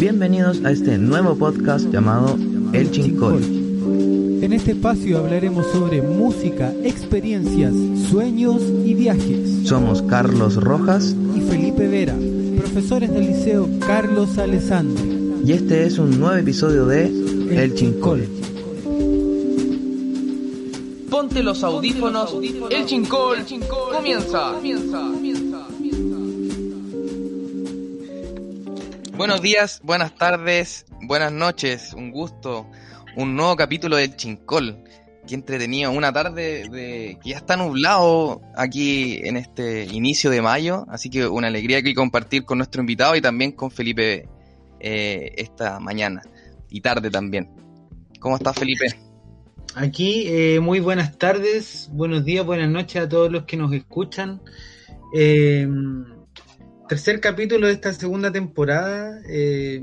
Bienvenidos a este nuevo podcast llamado El Chincol. En este espacio hablaremos sobre música, experiencias, sueños y viajes. Somos Carlos Rojas y Felipe Vera, profesores del Liceo Carlos Alessandri. Y este es un nuevo episodio de El, Chincol. Ponte los audífonos, El Chincol, comienza. Buenos días, buenas tardes, buenas noches, un gusto, un nuevo capítulo del Chincol. Qué entretenido, una tarde de que ya está nublado aquí en este inicio de mayo, así que una alegría aquí compartir con nuestro invitado y también con Felipe eh, esta mañana y tarde también. ¿Cómo estás, Felipe? Aquí, eh, muy buenas tardes, buenos días, buenas noches a todos los que nos escuchan. Eh, tercer capítulo de esta segunda temporada. Eh,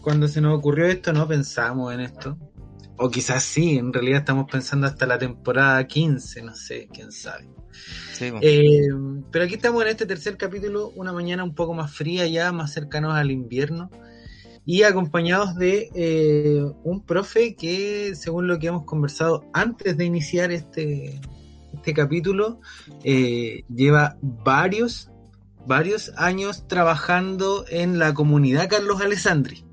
cuando se nos ocurrió esto, no pensamos en esto. O quizás sí, en realidad estamos pensando hasta la temporada 15, no sé, quién sabe. Eh, pero aquí estamos en este tercer capítulo, una mañana un poco más fría ya, más cercanos al invierno, y acompañados de eh, un profe que, según lo que hemos conversado antes de iniciar este, este capítulo, lleva varios varios años trabajando en la comunidad Carlos Alessandri.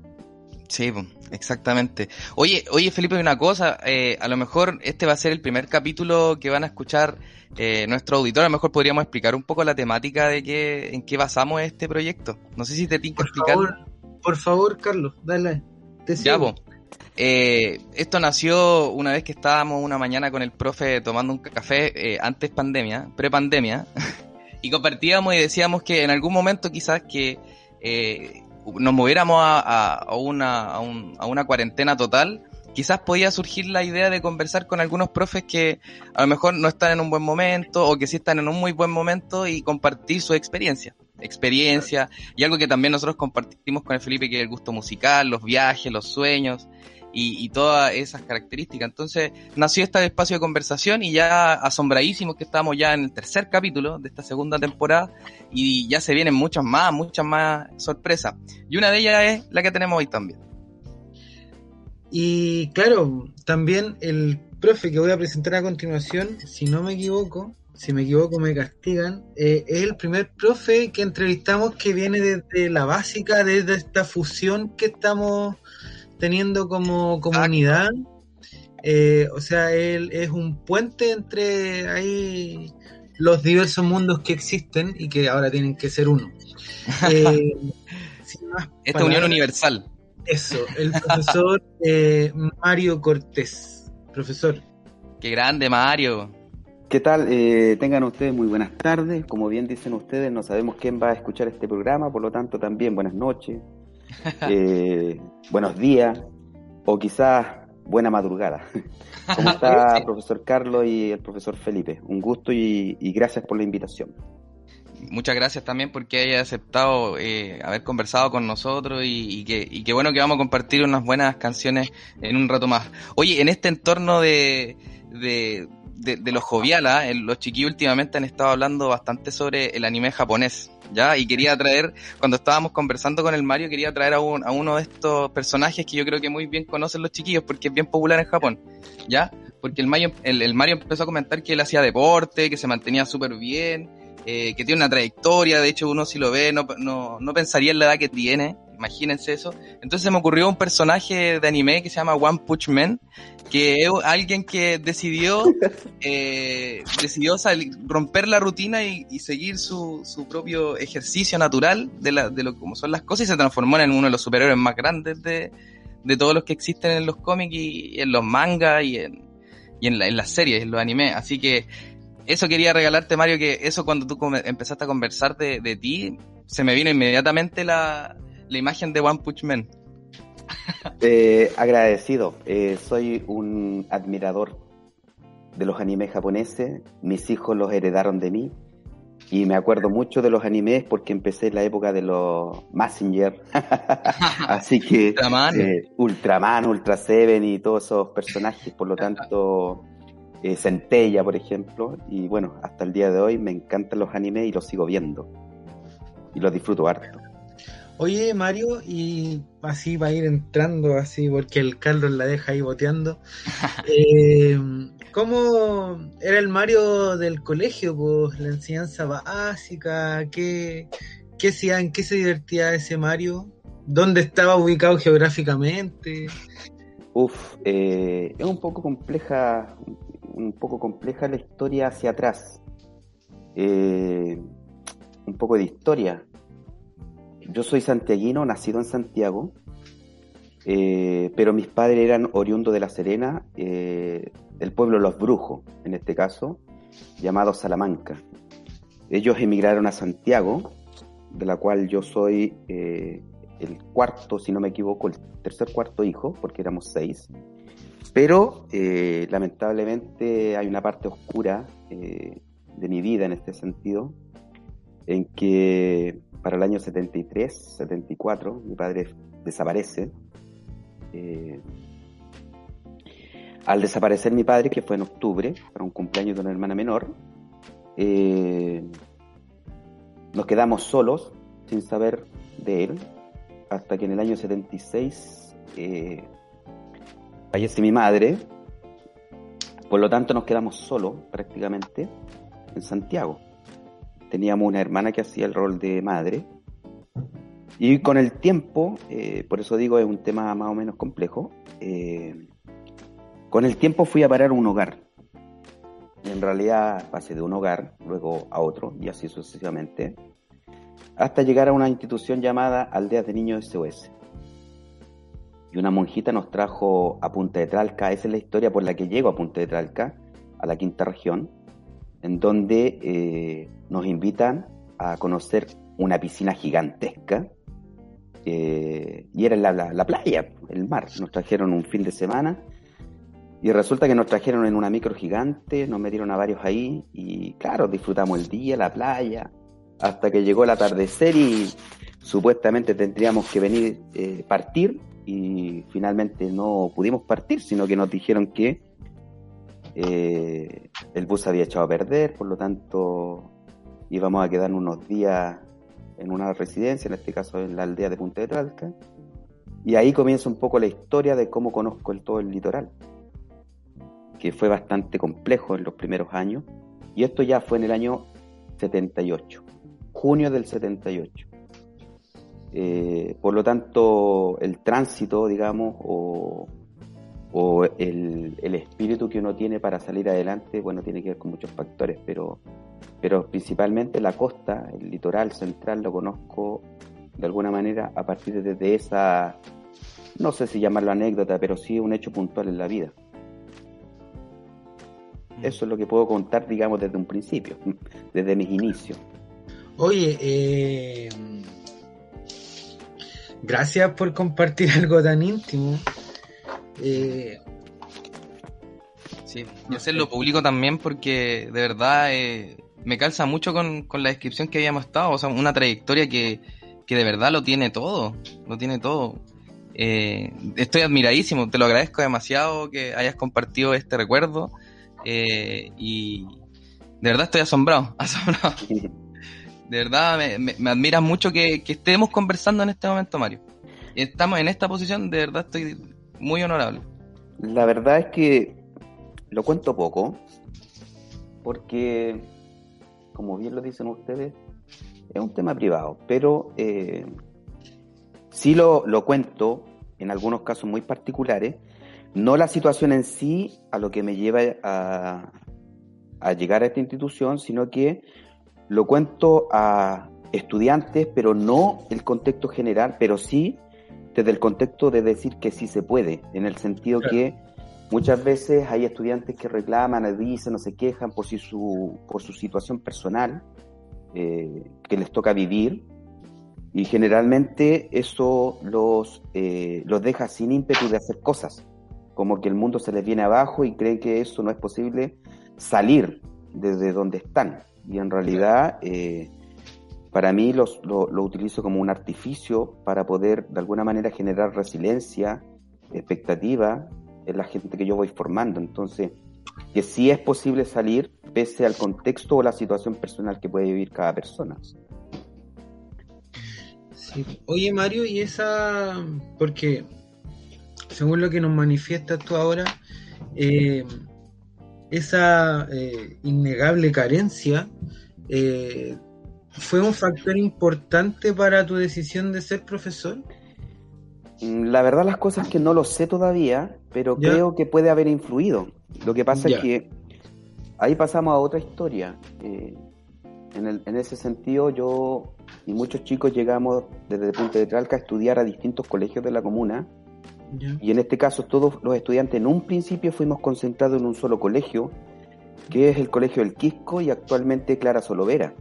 Sí, exactamente. Oye, oye Felipe, una cosa, eh, a lo mejor este va a ser el primer capítulo que van a escuchar eh, nuestro auditor, a lo mejor podríamos explicar un poco la temática de qué, en qué basamos este proyecto. No sé si te tengo que explicar. por favor, Carlos, dale. Te ya, eh, esto nació una vez que estábamos una mañana con el profe tomando un café antes pandemia, pre-pandemia. y compartíamos y decíamos que en algún momento quizás que eh, nos moviéramos a, una, a, una cuarentena total, quizás podía surgir la idea de conversar con algunos profes que a lo mejor no están en un buen momento o que sí están en un muy buen momento y compartir su experiencia. Experiencia y algo que también nosotros compartimos con el Felipe, que es el gusto musical, los viajes, los sueños y, todas esas características. Entonces nació este espacio de conversación y ya asombradísimos que estamos ya en el tercer capítulo de esta segunda temporada y ya se vienen muchas más, muchas más sorpresas. Y una de ellas es la que tenemos hoy también. Y claro, también el profe que voy a presentar a continuación, si no me equivoco, si me equivoco me castigan, eh, es el primer profe que entrevistamos que viene desde la básica, desde esta fusión que estamos teniendo como comunidad. Eh, o sea, él es un puente entre ahí los diversos mundos que existen y que ahora tienen que ser uno. Eh, Esta unión universal. Eso, el profesor eh, Mario Cortés. Profesor. Qué grande, Mario. ¿Qué tal? tengan ustedes muy buenas tardes. Como bien dicen ustedes, no sabemos quién va a escuchar este programa, por lo tanto también buenas noches, eh, buenos días o quizás buena madrugada. ¿Cómo está el profesor Carlos y el profesor Felipe? Un gusto y, gracias por la invitación. Muchas gracias también porque haya aceptado eh, haber conversado con nosotros y, que, bueno que vamos a compartir unas buenas canciones en un rato más. Oye, en este entorno de, de, de, los jovial, ¿ah? los chiquillos últimamente han estado hablando bastante sobre el anime japonés. ¿ya? Y quería traer, cuando estábamos conversando con el Mario, quería traer a, un, a uno de estos personajes que yo creo que muy bien conocen los chiquillos porque es bien popular en Japón, ¿ya? Porque el Mario, el, Mario empezó a comentar que él hacía deporte, que se mantenía súper bien, eh, que tiene una trayectoria, de hecho uno si lo ve no, no, no pensaría en la edad que tiene, imagínense eso. Entonces se me ocurrió un personaje de anime que se llama One Punch Man, que es alguien que decidió, eh, decidió romper la rutina y, seguir su, su, propio ejercicio natural de, la, de lo como son las cosas y se transformó en uno de los superhéroes más grandes de, de todos los que existen en los cómics y, en los mangas y en, y en, en las series, en los animes. Así que eso quería regalarte, Mario, que eso cuando tú empezaste a conversar de, de ti, se me vino inmediatamente la, la imagen de One Punch Man. Eh, agradecido. Eh, soy un admirador de los animes japoneses. Mis hijos los heredaron de mí. Y me acuerdo mucho de los animes porque empecé en la época de los Messenger. Así que Ultraman. Eh, Ultraman, Ultra Seven y todos esos personajes. Por lo tanto, Centella, por ejemplo. Y bueno, hasta el día de hoy me encantan los animes y los sigo viendo. Y los disfruto harto. Oye, Mario, y así va a ir entrando, así, porque el Carlos la deja ahí boteando. eh, ¿Cómo era el Mario del colegio? Pues la enseñanza básica, ¿qué, qué hacía, en qué se divertía ese Mario? ¿Dónde estaba ubicado geográficamente? Uf, eh, es un poco compleja, un poco compleja la historia hacia atrás. Eh, un poco de historia. Yo soy santiaguino, nacido en Santiago, eh, pero mis padres eran oriundos de La Serena, eh, el pueblo Los Brujos, en este caso, llamado Salamanca. Ellos emigraron a Santiago, de la cual yo soy eh, el cuarto, si no me equivoco, el tercer cuarto hijo, porque éramos seis. Pero eh, lamentablemente hay una parte oscura de mi vida en este sentido, en que para el año 73, 74, mi padre desaparece. Eh, al desaparecer mi padre, que fue en octubre, para un cumpleaños de una hermana menor, eh, nos quedamos solos, sin saber de él, hasta que en el año 76 eh, fallece mi madre. Por lo tanto, nos quedamos solos prácticamente en Santiago. Teníamos una hermana que hacía el rol de madre. Y con el tiempo, eh, por eso digo, es un tema más o menos complejo. eh, con el tiempo fui a parar un hogar. En realidad pasé de un hogar, luego a otro, y así sucesivamente, hasta llegar a una institución llamada Aldeas de Niños SOS. Y una monjita nos trajo a Punta de Tralca, esa es la historia por la que llego a Punta de Tralca, a la quinta región, en donde eh, nos invitan a conocer una piscina gigantesca, eh, y era la, la, la playa, el mar. Nos trajeron un fin de semana y resulta que nos trajeron en una micro gigante, nos metieron a varios ahí y claro, disfrutamos el día, la playa, hasta que llegó el atardecer y supuestamente tendríamos que venir, eh, partir y finalmente no pudimos partir, sino que nos dijeron que eh, el bus había echado a perder, por lo tanto íbamos a quedar unos días en una residencia, en este caso en la aldea de Punta de Tralca, y ahí comienza un poco la historia de cómo conozco el, todo el litoral que fue bastante complejo en los primeros años, y esto ya fue en el año 78, junio del 78. Eh, por lo tanto, el tránsito, digamos, o, o el, el, espíritu que uno tiene para salir adelante, bueno, tiene que ver con muchos factores, pero, pero principalmente la costa, el litoral central, lo conozco de alguna manera a partir de, de esa, no sé si llamarlo anécdota, pero sí un hecho puntual en la vida. Eso es lo que puedo contar, digamos, desde un principio, desde mis inicios. Oye, eh, gracias por compartir algo tan íntimo. Eh, sí, y hacerlo público también porque de verdad eh, me calza mucho con, con, la descripción que habíamos estado, o sea, una trayectoria que, que de verdad lo tiene todo, lo tiene todo. Eh, estoy admiradísimo, te lo agradezco demasiado que hayas compartido este recuerdo. Y de verdad estoy asombrado, asombrado. De verdad me, me, me admira mucho que, que, estemos conversando en este momento, Mario. Estamos en esta posición, de verdad estoy muy honorable. La verdad es que lo cuento poco, porque, como bien lo dicen ustedes, es un tema privado, pero eh, sí lo, lo cuento en algunos casos muy particulares, no la situación en sí a lo que me lleva a, a, llegar a esta institución, sino que lo cuento a estudiantes, pero no el contexto general, pero sí desde el contexto de decir que sí se puede, en el sentido claro. que muchas veces hay estudiantes que reclaman, dicen o se quejan por, si su, por su situación personal eh, que les toca vivir, y generalmente eso los, eh, los deja sin ímpetu de hacer cosas como que el mundo se les viene abajo y creen que eso no es posible salir desde donde están. Y en realidad, eh, para mí los, lo, utilizo como un artificio para poder de alguna manera generar resiliencia, expectativa en la gente que yo voy formando. Entonces, que sí es posible salir pese al contexto o la situación personal que puede vivir cada persona. Sí. Oye Mario, y esa, porque según lo que nos manifiestas tú ahora, eh, esa eh, innegable carencia eh, fue un factor importante para tu decisión de ser profesor. Mm, La verdad las cosas que no lo sé todavía, pero Ya. creo que puede haber influido. Lo que pasa Ya. es que ahí pasamos a otra historia. Eh, en, el- en ese sentido, yo y muchos chicos llegamos desde Punta de Tralca a estudiar a distintos colegios de la comuna. Ya. Y en este caso, todos los estudiantes en un principio fuimos concentrados en un solo colegio, que es el Colegio del Quisco y actualmente Clara Solovera,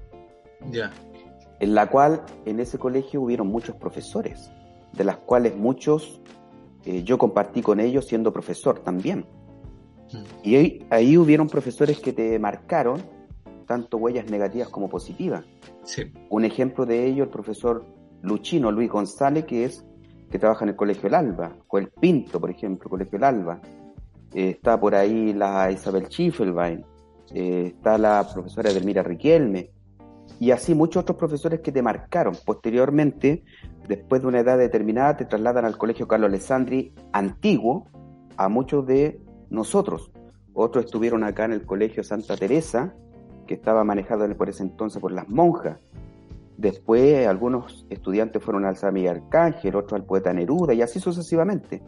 En la cual en ese colegio hubieron muchos profesores, de las cuales muchos eh, yo compartí con ellos siendo profesor también. Y ahí, ahí hubieron profesores que te marcaron tanto huellas negativas como positivas. Sí. Un ejemplo de ello, el profesor Luchino Luis González, que es que trabaja en el Colegio El Alba, o el Pinto, por ejemplo, Colegio El Alba. Eh, está por ahí la Isabel Schiffelbein, eh, está la profesora Edelmira Riquelme, y así muchos otros profesores que te marcaron. Posteriormente, después de una edad determinada, te trasladan al Colegio Carlos Alessandri antiguo, a muchos de nosotros. Otros estuvieron acá en el Colegio Santa Teresa, que estaba manejado por ese entonces por las monjas. Después algunos estudiantes fueron al San Miguel Arcángel, otros al poeta Neruda y así sucesivamente.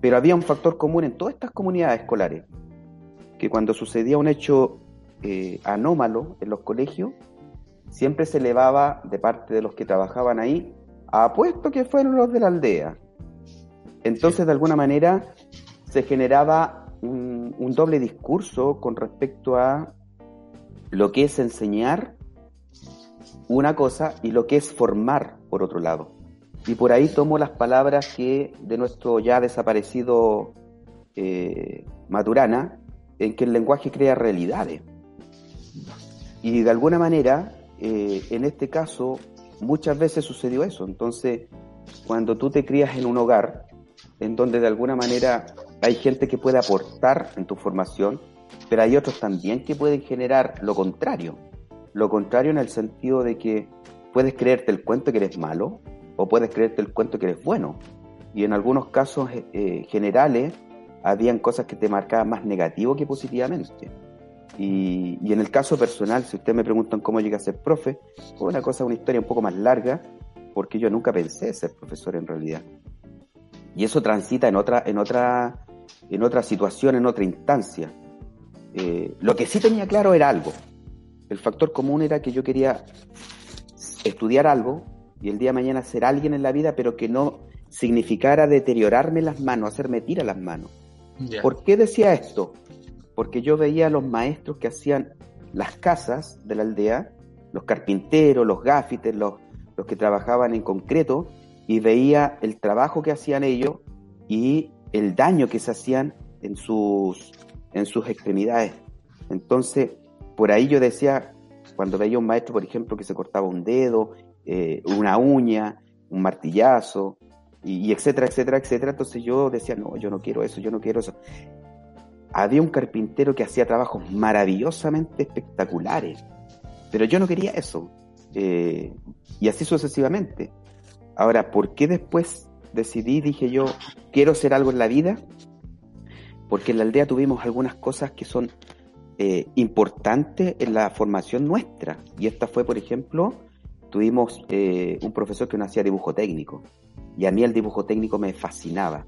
Pero había un factor común en todas estas comunidades escolares, que cuando sucedía un hecho eh, anómalo en los colegios, siempre se elevaba de parte de los que trabajaban ahí apuesto que fueron los de la aldea. Entonces, de alguna manera, se generaba un, un doble discurso con respecto a lo que es enseñar una cosa y lo que es formar por otro lado. Y por ahí tomo las palabras que de nuestro ya desaparecido eh, Maturana, en que el lenguaje crea realidades. Y de alguna manera, eh, en este caso, muchas veces sucedió eso. Entonces, cuando tú te crías en un hogar, en donde de alguna manera hay gente que puede aportar en tu formación, pero hay otros también que pueden generar lo contrario. Lo contrario en el sentido de que puedes creerte el cuento que eres malo o puedes creerte el cuento que eres bueno. Y en algunos casos eh, generales habían cosas que te marcaban más negativo que positivamente. Y, y, en el caso personal, si ustedes me preguntan cómo llegué a ser profe, fue una cosa, una historia un poco más larga, porque yo nunca pensé ser profesor en realidad. Y eso transita en otra, en otra, en otra situación, en otra instancia. Eh, lo que sí tenía claro era algo. El factor común era que yo quería estudiar algo y el día de mañana ser alguien en la vida, pero que no significara deteriorarme las manos, hacerme tira las manos. ¿Por qué decía esto? Porque yo veía los maestros que hacían las casas de la aldea, los carpinteros, los gafites, los, los que trabajaban en concreto, y veía el trabajo que hacían ellos y el daño que se hacían en sus, en sus extremidades. Entonces, por ahí yo decía, cuando veía un maestro, por ejemplo, que se cortaba un dedo, eh, una uña, un martillazo, y, y, etcétera, etcétera, etcétera, entonces yo decía, no, yo no quiero eso, yo no quiero eso. Había un carpintero que hacía trabajos maravillosamente espectaculares, pero yo no quería eso. Eh, y así sucesivamente. Ahora, ¿por qué después decidí, dije yo, quiero ser algo en la vida? Porque en la aldea tuvimos algunas cosas que son eh, importantes en la formación nuestra. Y esta fue, por ejemplo, tuvimos eh, un profesor que nos hacía dibujo técnico. Y a mí el dibujo técnico me fascinaba.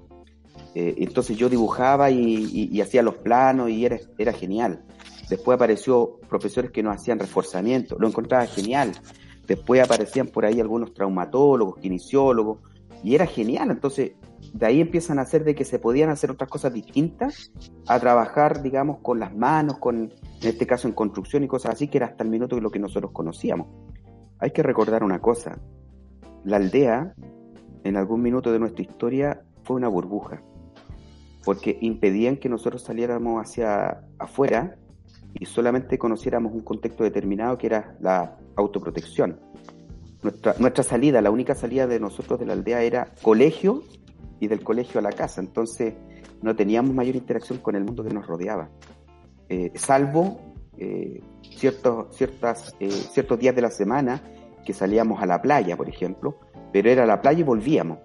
Eh, entonces yo dibujaba y, hacía los planos y era, era genial. Después apareció profesores que nos hacían reforzamiento, lo encontraba genial. Después aparecían por ahí algunos traumatólogos, kinesiólogos, y era genial. Entonces, de ahí empiezan a hacer de que se podían hacer otras cosas distintas, a trabajar, digamos, con las manos, con, en este caso en construcción y cosas así, que era hasta el minuto de lo que nosotros conocíamos. Hay que recordar una cosa, la aldea, en algún minuto de nuestra historia, fue una burbuja, porque impedían que nosotros saliéramos hacia afuera y solamente conociéramos un contexto determinado que era la autoprotección. Nuestra, nuestra salida, la única salida de nosotros de la aldea era colegio y del colegio a la casa, entonces no teníamos mayor interacción con el mundo que nos rodeaba, eh, salvo eh, ciertos, ciertas, eh, ciertos días de la semana que salíamos a la playa, por ejemplo, pero era la playa y volvíamos,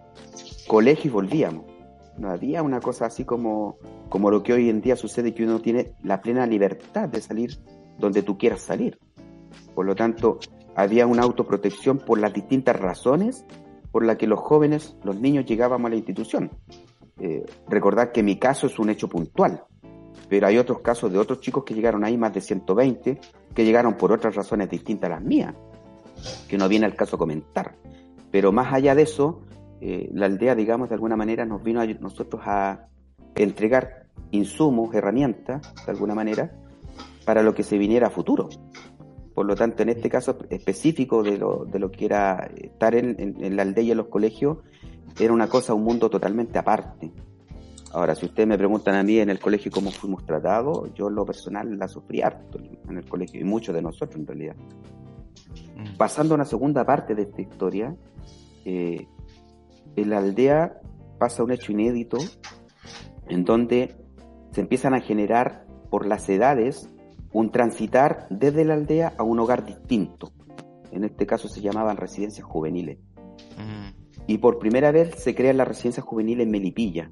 colegio y volvíamos. No había una cosa así como, como lo que hoy en día sucede, que uno tiene la plena libertad de salir donde tú quieras salir. Por lo tanto, había una autoprotección por las distintas razones por las que los jóvenes, los niños llegábamos a la institución. Eh, recordad que mi caso es un hecho puntual, pero hay otros casos de otros chicos que llegaron ahí, más de 120, que llegaron por otras razones distintas a las mías, que no viene al caso comentar. Pero más allá de eso, eh, la aldea, digamos, de alguna manera nos vino a nosotros a entregar insumos, herramientas, de alguna manera, para lo que se viniera a futuro. Por lo tanto, en este caso específico de lo, de lo que era estar en, la aldea y en los colegios, era una cosa, un mundo totalmente aparte. Ahora, si ustedes me preguntan a mí en el colegio cómo fuimos tratados, yo en lo personal la sufrí harto en el colegio, y muchos de nosotros en realidad. Mm. Pasando a una segunda parte de esta historia, eh, en la aldea pasa un hecho inédito en donde se empiezan a generar por las edades un transitar desde la aldea a un hogar distinto. En este caso se llamaban residencias juveniles. Mm. Y por primera vez se crea la residencia juvenil en Melipilla.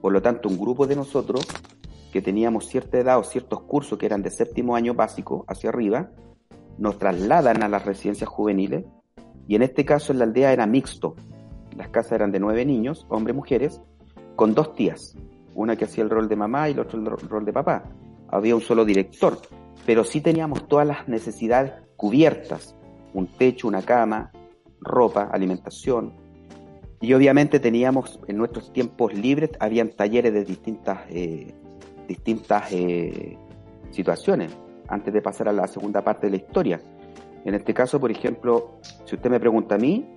Por lo tanto, un grupo de nosotros que teníamos cierta edad o ciertos cursos que eran de séptimo año básico hacia arriba, nos trasladan a las residencias juveniles y en este caso en la aldea era mixto. Las casas eran de nueve niños, hombres, mujeres, con dos tías, una que hacía el rol de mamá y el otro el rol de papá. Había un solo director, pero sí teníamos todas las necesidades cubiertas, un techo, una cama, ropa, alimentación, y obviamente teníamos en nuestros tiempos libres, habían talleres de distintas, eh, distintas eh, situaciones, antes de pasar a la segunda parte de la historia. En este caso, por ejemplo, si usted me pregunta a mí,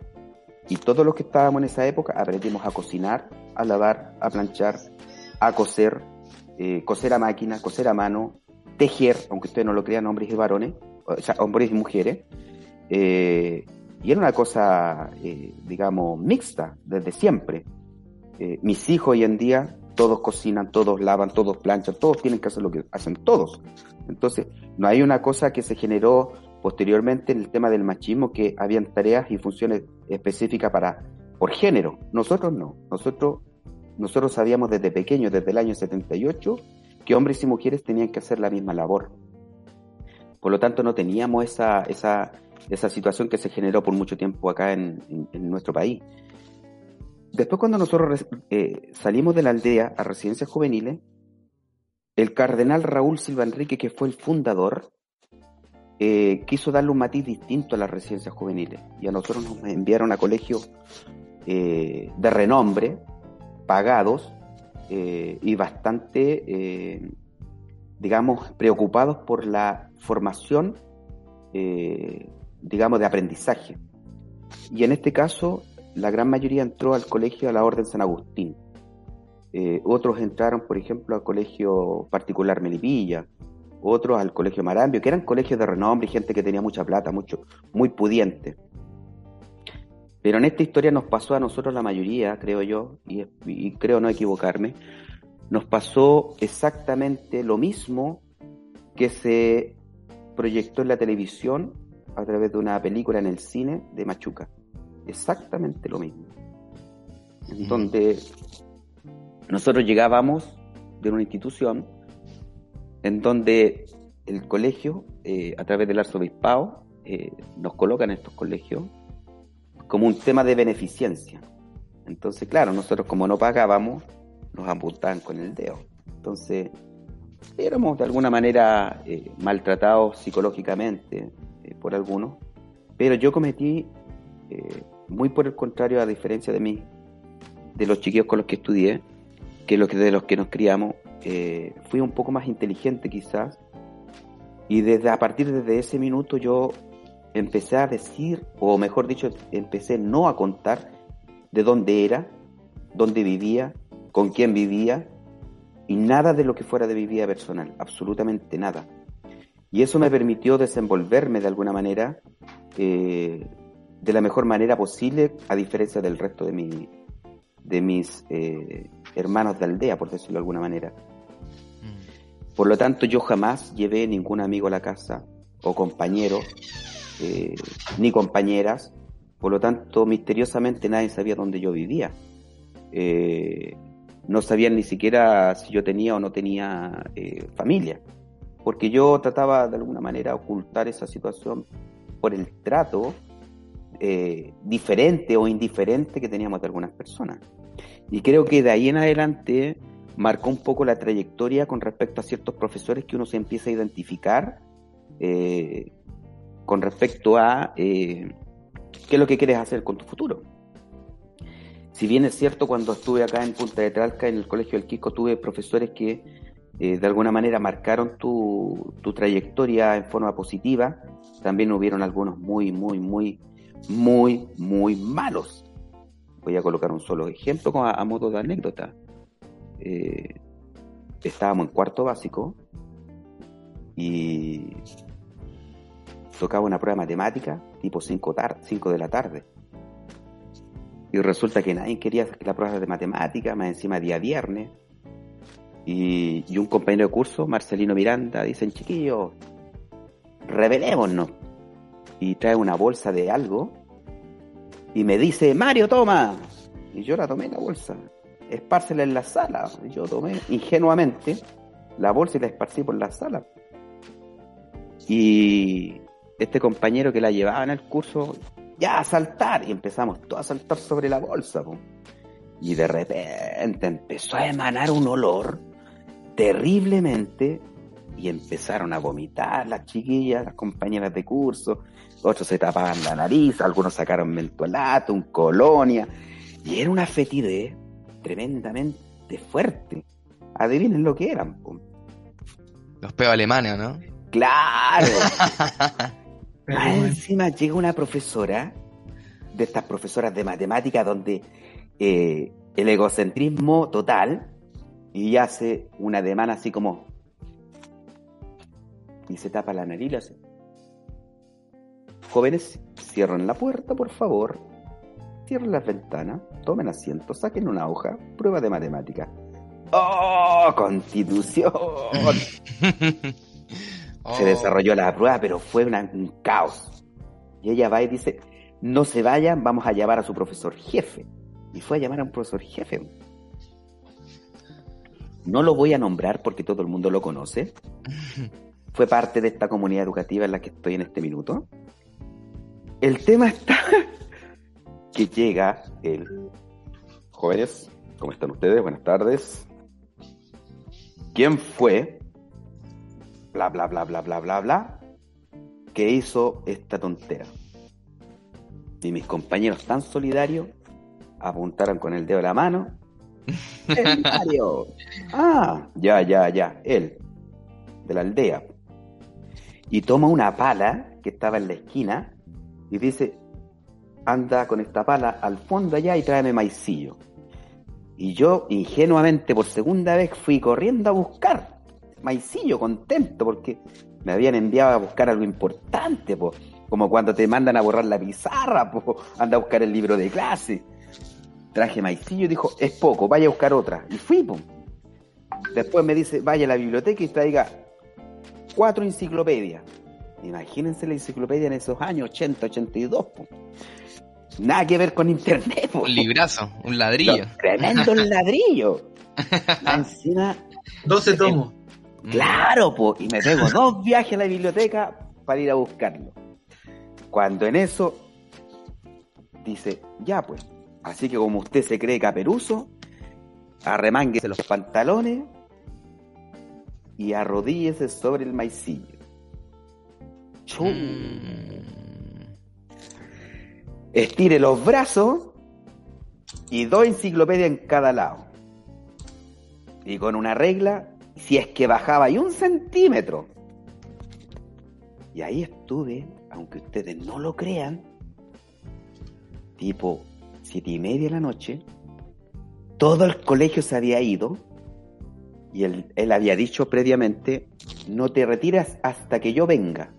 y todos los que estábamos en esa época, aprendimos a cocinar, a lavar, a planchar, a coser, eh, coser a máquina, coser a mano, tejer, aunque ustedes no lo crean, hombres y varones, o sea, hombres y mujeres. Eh, y era una cosa, eh, digamos, mixta desde siempre. mis hijos hoy en día, todos cocinan, todos lavan, todos planchan, todos tienen que hacer lo que hacen todos. Entonces, no hay una cosa que se generó posteriormente en el tema del machismo, que habían tareas y funciones específicas para por género. Nosotros no. Nosotros nosotros sabíamos desde pequeños, desde el año 78, que hombres y mujeres tenían que hacer la misma labor. Por lo tanto, no teníamos esa, esa, esa situación que se generó por mucho tiempo acá en, nuestro país. Después, cuando nosotros eh, salimos de la aldea a residencias juveniles, el cardenal Raúl Silva Enrique, que fue el fundador, eh, quiso darle un matiz distinto a las residencias juveniles. Y a nosotros nos enviaron a colegios eh, de renombre, pagados eh, y bastante, digamos, preocupados por la formación, digamos, de aprendizaje. Y en este caso, la gran mayoría entró al colegio a la Orden San Agustín. otros entraron, por ejemplo, al colegio particular Melipilla, otros al colegio Marambio, que eran colegios de renombre y gente que tenía mucha plata, mucho, muy pudiente. Pero en esta historia nos pasó a nosotros la mayoría, creo yo, y, creo no equivocarme, nos pasó exactamente lo mismo que se proyectó en la televisión a través de una película en el cine de Machuca. Exactamente lo mismo. En donde nosotros llegábamos de una institución en donde el colegio, eh, a través del arzobispado, eh, nos coloca en estos colegios como un tema de beneficencia. Entonces, claro, nosotros como no pagábamos, nos apuntaban con el dedo. Entonces, éramos de alguna manera eh, maltratados psicológicamente por algunos, pero yo cometí, muy por el contrario, a diferencia de mí, de los chiquillos con los que estudié, que los de los que nos criamos, fui un poco más inteligente quizás, y desde a partir de ese minuto yo empecé a decir, o mejor dicho, empecé no a contar de dónde era, dónde vivía, con quién vivía, y nada de lo que fuera de mi vida personal, absolutamente nada. Y eso me permitió desenvolverme de alguna manera, eh, de la mejor manera posible, a diferencia del resto de, mi, de mis eh, hermanos de aldea, por decirlo de alguna manera. Por lo tanto, yo jamás llevé ningún amigo a la casa o compañero eh, ni compañeras, Por lo tanto, misteriosamente nadie sabía dónde yo vivía. Eh, no sabían ni siquiera si yo tenía o no tenía eh, familia, porque yo trataba de alguna manera ocultar esa situación por el trato diferente o indiferente que teníamos de algunas personas. Y creo que de ahí en adelante marcó un poco la trayectoria con respecto a ciertos profesores que uno se empieza a identificar eh, con respecto a qué es lo que quieres hacer con tu futuro. Si bien es cierto, cuando estuve acá en Punta de Tralca, en el Colegio del Quisco, tuve profesores que eh, de alguna manera marcaron tu, trayectoria en forma positiva. También hubieron algunos muy, muy, muy, muy, muy malos. Voy a colocar un solo ejemplo a, modo de anécdota. Eh, estábamos en cuarto básico y tocaba una prueba de matemática tipo 5 de la tarde. Y resulta que nadie quería la prueba de matemática, más encima día viernes. Y, un compañero de curso, Marcelino Miranda, dicen, chiquillos, revelémonos. Y trae una bolsa de algo y me dice, Mario, toma. Y yo la tomé la bolsa, espárcela en la sala. Yo tomé ingenuamente la bolsa y la esparcí por la sala. Y este compañero que la llevaba en el curso ya a saltar. Y empezamos todos a saltar sobre la bolsa. Y de repente empezó a emanar un olor terriblemente y empezaron a vomitar las chiquillas, las compañeras de curso. Otros se tapaban la nariz, algunos sacaron mentolato, un colonia. Y era una fetidez tremendamente fuerte. Adivinen lo que eran. Los peos alemanes, ¿no? Claro. encima llega una profesora, de estas profesoras de matemática, donde eh, el egocentrismo total, y hace una ademán así como. Y se tapa la nariz y hace. Jóvenes, cierren la puerta, por favor. Cierren las ventanas, tomen asiento, saquen una hoja, prueba de matemática. ¡Oh! Constitución. Se desarrolló la prueba, pero fue un caos. Y ella va y dice, no se vayan, vamos a llamar a su profesor jefe. Y fue a llamar a un profesor jefe. No lo voy a nombrar porque todo el mundo lo conoce. Fue parte de esta comunidad educativa en la que estoy en este minuto. El tema está que llega el... Jóvenes, ¿cómo están ustedes? Buenas tardes. ¿Quién fue bla, bla, bla, bla, bla, bla, bla, que hizo esta tontera. Y mis compañeros tan solidarios apuntaron con el dedo de la mano. ¡El Mario! Ah, ya, ya, ya, él, de la aldea. Y toma una pala que estaba en la esquina y dice, anda con esta pala al fondo allá y tráeme maicillo. Y yo, ingenuamente, por segunda vez fui corriendo a buscar maicillo, contento, porque me habían enviado a buscar algo importante, po. como cuando te mandan a borrar la pizarra, anda a buscar el libro de clase. Traje maicillo y dijo, es poco, vaya a buscar otra. Y fui, po. Después me dice, vaya a la biblioteca y traiga cuatro enciclopedias. Imagínense la enciclopedia en esos años, 80, 82, po. Nada que ver con internet, po. Un librazo, un ladrillo. tremendo ladrillo. Encima. 12 tomos. Claro, po, y me pego dos viajes a la biblioteca para ir a buscarlo. Cuando en eso dice, ya pues, así que como usted se cree caperuso, arremánguese los pantalones y arrodíllese sobre el maicillo. Mm. Estire los brazos y dos enciclopedias en cada lado. Y con una regla si es que bajaba y un centímetro. Y ahí estuve, aunque ustedes no lo crean, tipo siete y media de la noche, todo el colegio se había ido y él, él había dicho previamente, no te retiras hasta que yo venga.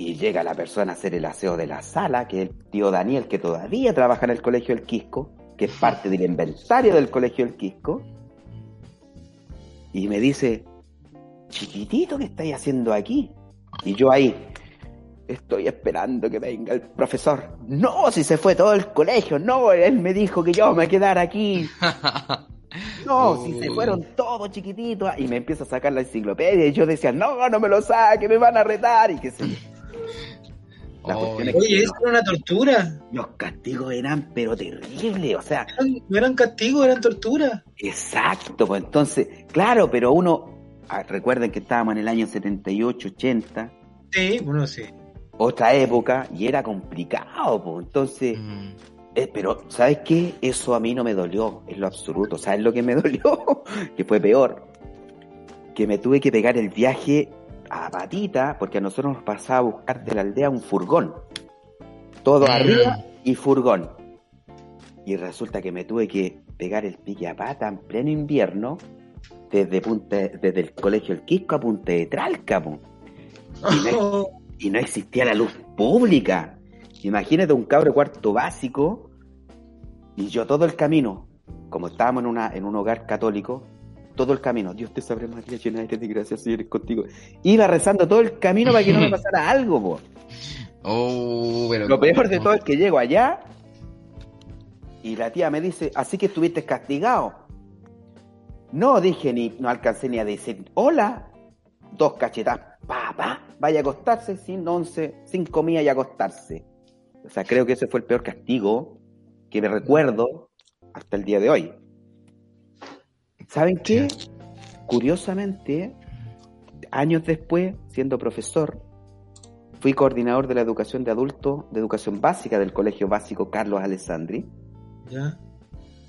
Y llega la persona a hacer el aseo de la sala, que es el tío Daniel, que todavía trabaja en el colegio del Quisco, que es parte del inventario del colegio del Quisco y me dice, chiquitito, ¿qué estáis haciendo aquí? Y yo ahí, estoy esperando que venga el profesor. No, si se fue todo el colegio, no, él me dijo que yo me quedara aquí. No, si se fueron todos chiquititos. Y me empieza a sacar la enciclopedia y yo decía, no, no me lo saque, me van a retar y qué sé yo. La Oh, cuestión es Oye, que eso era una tortura. los castigos eran pero terribles, o sea, No eran castigos, eran tortura. exacto, pues entonces, claro, pero uno, ah, recuerden que estábamos en el año 78, 80, Sí, bueno, sí. otra época, y era complicado, pues entonces, Mm. eh, pero ¿sabes qué? Eso a mí no me dolió, en lo absoluto, ¿sabes lo que me dolió? que fue peor, que me tuve que pegar el viaje a patita, porque a nosotros nos pasaba a buscar de la aldea un furgón, todo Mm. arriba y furgón. Y resulta que me tuve que pegar el pique a pata en pleno invierno desde, punta, desde el colegio El Quisco a Punta de Tralca, po. y no existía la luz pública. Imagínate un cabro cuarto básico y yo todo el camino, como estábamos en, una, en un hogar católico, todo el camino, Dios te sabrá María, llena eres de gracia, Señor es contigo. Iba rezando todo el camino para que no me pasara algo, po. Oh, pero Lo peor de todo es que llego allá y la tía me dice, así que estuviste castigado. No dije ni, no alcancé ni a decir hola. Dos cachetadas, papá, vaya a acostarse sin once, sin comida y acostarse. O sea, creo que ese fue el peor castigo que me recuerdo hasta el día de hoy. ¿Saben qué? Curiosamente, años después, siendo profesor, fui coordinador de la educación de adultos, de educación básica del Colegio Básico Carlos Alessandri, ¿Ya?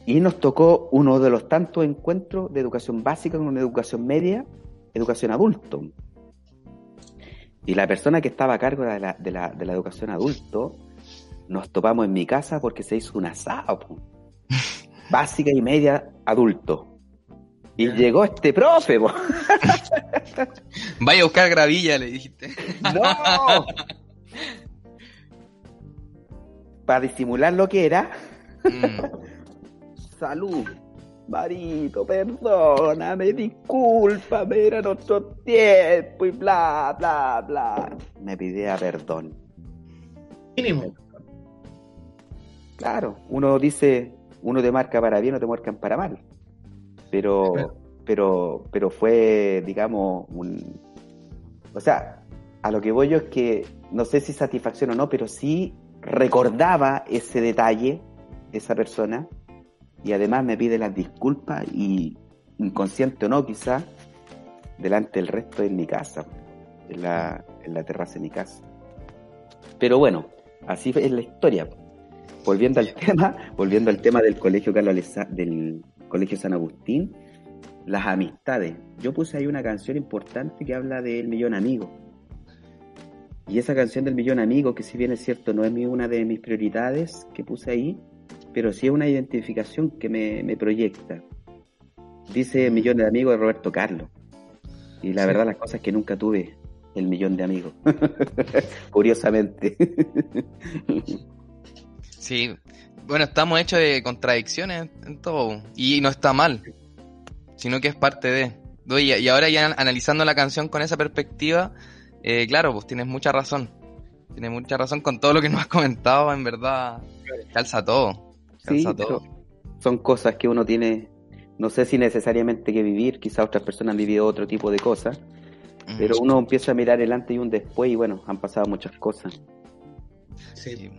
y nos tocó uno de los tantos encuentros de educación básica con educación media, educación adulto. Y la persona que estaba a cargo de la, de la, de la educación adulto, nos topamos en mi casa porque se hizo un asado, básica y media adulto. Y Ya. llegó este profe, po. Vaya a buscar gravilla, le dijiste. ¡No! Para disimular lo que era, Mm. salud. Marito, perdóname, discúlpame, era nuestro tiempo y bla, bla, bla. Me pidía perdón. Mínimo. Claro, uno dice, uno te marca para bien o te marcan para mal. Pero, Claro. pero, pero fue, digamos, un... O sea, a lo que voy yo es que, no sé si satisfacción o no, pero sí recordaba ese detalle, esa persona, y además me pide las disculpas y, inconsciente o no quizás, delante del resto de mi casa, en la, en la terraza de mi casa. Pero bueno, así es la historia. Volviendo al tema, volviendo al tema del colegio Carlos Alesa- del colegio San Agustín, las amistades. Yo puse ahí una canción importante que habla del millón amigo. Y esa canción del millón amigo, que si bien es cierto, no es mi- una de mis prioridades que puse ahí, pero sí es una identificación que me, me proyecta. Dice Millón de Amigos de Roberto Carlos. Y la Sí. verdad, las cosas es que nunca tuve el millón de amigos. Curiosamente. Sí. Bueno, estamos hechos de contradicciones en todo. Y no está mal. Sino que es parte de. Y ahora ya analizando la canción con esa perspectiva, eh, claro, pues tienes mucha razón. Tienes mucha razón con todo lo que nos has comentado, en verdad. Calza todo. Sí, Calza pero todo. son cosas que uno tiene, no sé si necesariamente que vivir, quizás otras personas han vivido otro tipo de cosas, Mm, pero uno empieza a mirar el antes y un después y bueno, han pasado muchas cosas. Sí.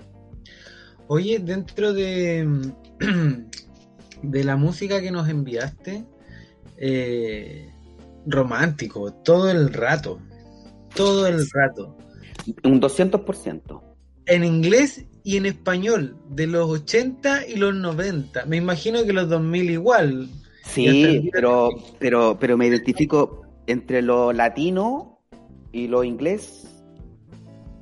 Oye, dentro de, de la música que nos enviaste, eh, romántico, todo el rato, todo el rato, Un 200%. en inglés y en español, de los 80 y los 90, me imagino que los 2000 igual, Sí, pero, pero, pero me identifico entre lo latino y lo inglés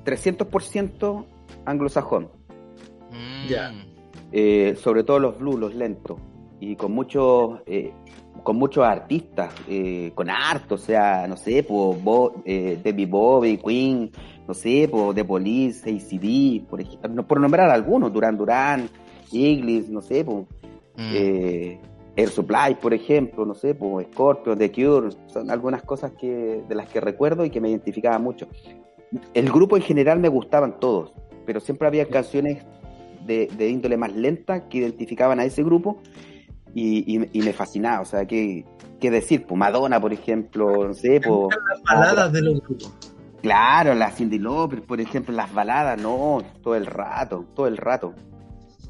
300% anglosajón. Mm, Ya. eh, sobre todo los blues, los lentos, y con muchos, eh, con muchos artistas, eh, con harto, o sea, no sé, pues, Bo, Debbie Bowie, Queen, no sé, pues, The Police, ACD, por, ej- no- por nombrar algunos, Duran Duran, Iglis, no sé, pues, Mm. Air Supply, por ejemplo, no sé, pues, Scorpio, The Cure, son algunas cosas que, de las que recuerdo y que me identificaba mucho. el grupo en general me gustaban todos, pero siempre había canciones de, de índole más lenta que identificaban a ese grupo y, y, y me fascinaba. O sea, ¿qué, qué decir? Pues Madonna, por ejemplo, no sé, pues, Las baladas de los grupos. Claro, la Cindy Lauper, por ejemplo, las baladas, no, todo el rato, todo el rato.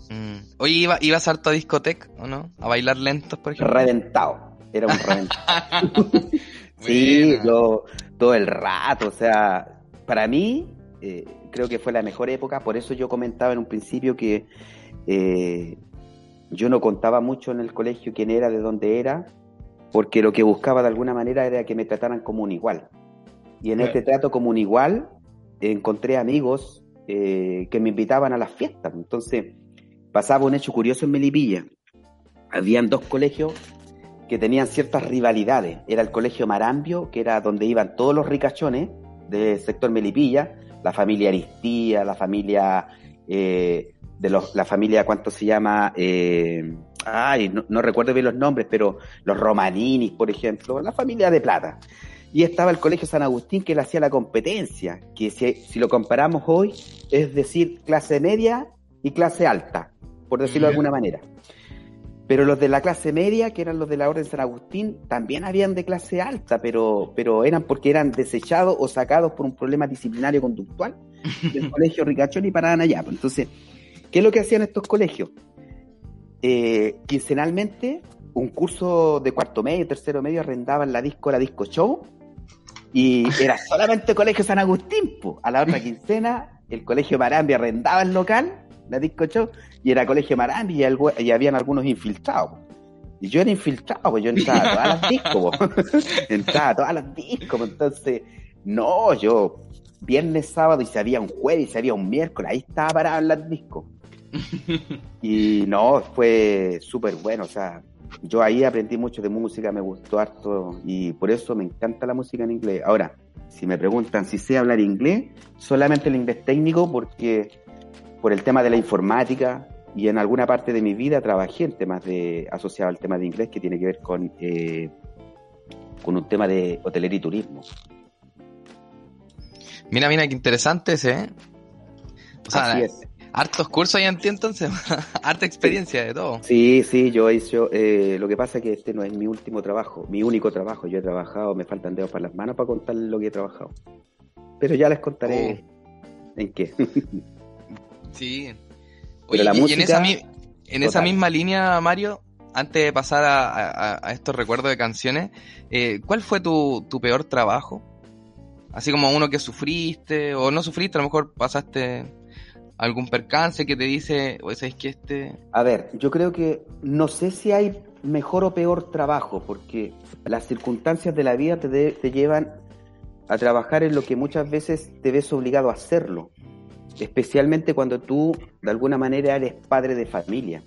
Mm. Oye, ¿iba, ¿ibas harto a discoteca o no? ¿A bailar lentos, por ejemplo? Reventado, era un reventado. sí, yo, todo el rato, o sea, para mí eh, creo que fue la mejor época, por eso yo comentaba en un principio que eh, yo no contaba mucho en el colegio quién era, de dónde era, porque lo que buscaba de alguna manera era que me trataran como un igual. Y en este trato como un igual encontré amigos eh, que me invitaban a las fiestas. Entonces pasaba un hecho curioso en Melipilla. Habían dos colegios que tenían ciertas rivalidades. Era el colegio Marambio, que era donde iban todos los ricachones del sector Melipilla, la familia Aristía, la familia eh, de los, la familia, ¿cuánto se llama? Eh, ay, no, no recuerdo bien los nombres, pero los Romaninis, por ejemplo, la familia de plata. Y estaba el Colegio San Agustín que le hacía la competencia, que si, si lo comparamos hoy, es decir, clase media y clase alta, por decirlo de alguna manera. Pero los de la clase media, que eran los de la Orden San Agustín, también habían de clase alta, pero, pero eran porque eran desechados o sacados por un problema disciplinario conductual del colegio Ricachón y paraban allá. Pues Entonces, ¿qué es lo que hacían estos colegios? Eh, quincenalmente, un curso de cuarto medio, tercero medio, arrendaban la disco, la disco show, y era solamente Colegio San Agustín. po. A la otra quincena, el Colegio Marambi arrendaba el local, la disco show, y era Colegio Marambi y, algo- y habían algunos infiltrados. Y yo era infiltrado, pues yo entraba a todas las discos, po. entraba a todas las discos, po. entonces, no, yo, viernes, sábado, y si había un jueves, y si había un miércoles, ahí estaba parado en las discos. Y no, fue súper bueno, o sea, yo ahí aprendí mucho de música, me gustó harto y por eso me encanta la música en inglés. Ahora, si me preguntan si sé hablar inglés, solamente el inglés técnico porque por el tema de la informática y en alguna parte de mi vida trabajé en temas de asociado al tema de inglés que tiene que ver con eh, con un tema de hotelería y turismo. Mira, mira, qué interesante ese, ¿eh? O sea, Así es. hartos cursos ahí en ti entonces, harta experiencia de todo. Sí, sí, yo hice, eh, lo que pasa es que este no es mi último trabajo, mi único trabajo. Yo he trabajado, me faltan dedos para las manos para contar lo que he trabajado. Pero ya les contaré en qué. Sí. Pero la y- en música, esa, mi- en esa misma línea, Mario, antes de pasar a, a- a estos recuerdos de canciones, eh, ¿cuál fue tu, tu peor trabajo? Así como uno que sufriste, o no sufriste, a lo mejor pasaste algún percance que te dice, o es que este... A ver, yo creo que no sé si hay mejor o peor trabajo, porque las circunstancias de la vida te, de- te llevan a trabajar en lo que muchas veces te ves obligado a hacerlo, especialmente cuando tú de alguna manera eres padre de familia.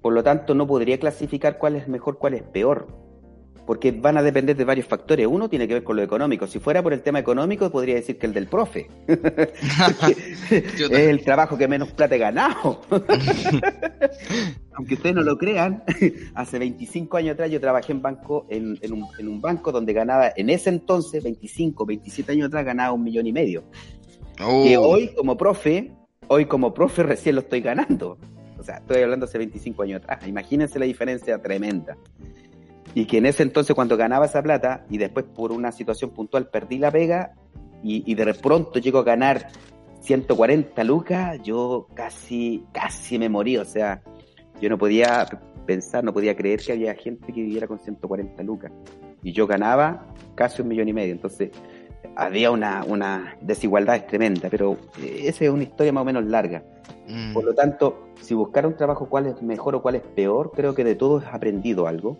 Por lo tanto, no podría clasificar cuál es mejor, cuál es peor, porque van a depender de varios factores. Uno tiene que ver con lo económico. Si fuera por el tema económico, podría decir que el del profe. Es el trabajo que menos plata he ganado. Aunque ustedes no lo crean, hace 25 años atrás yo trabajé en banco, en, en un, en un banco donde ganaba, en ese entonces, 25, 27 años atrás, ganaba un millón y medio. Uh, Que hoy como profe, hoy como profe recién lo estoy ganando. O sea, estoy hablando hace 25 años atrás. Imagínense la diferencia tremenda. Y que en ese entonces cuando ganaba esa plata y después por una situación puntual perdí la pega y, y de pronto llego a ganar 140 lucas, yo casi, casi me morí. O sea, yo no podía pensar, no podía creer que había gente que viviera con 140 lucas. Y yo ganaba casi un millón y medio. Entonces, había una, una desigualdad tremenda, pero eh, esa es una historia más o menos larga. mm, Por lo tanto, si buscar un trabajo cuál es mejor o cuál es peor, creo que de todo he aprendido algo.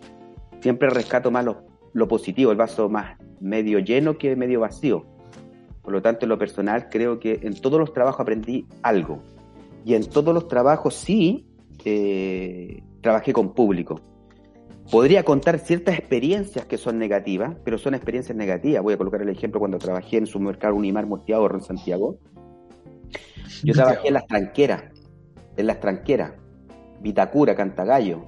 Siempre rescato más lo, lo positivo, el vaso más medio lleno que medio vacío. Por lo tanto, en lo personal, creo que en todos los trabajos aprendí algo. Y en todos los trabajos sí eh, trabajé con público. Podría contar ciertas experiencias que son negativas, pero son experiencias negativas. Voy a colocar el ejemplo cuando trabajé en supermercado Unimar Multiahorro en Santiago. Yo trabajé en las tranqueras, en las tranqueras, Vitacura, Cantagallo,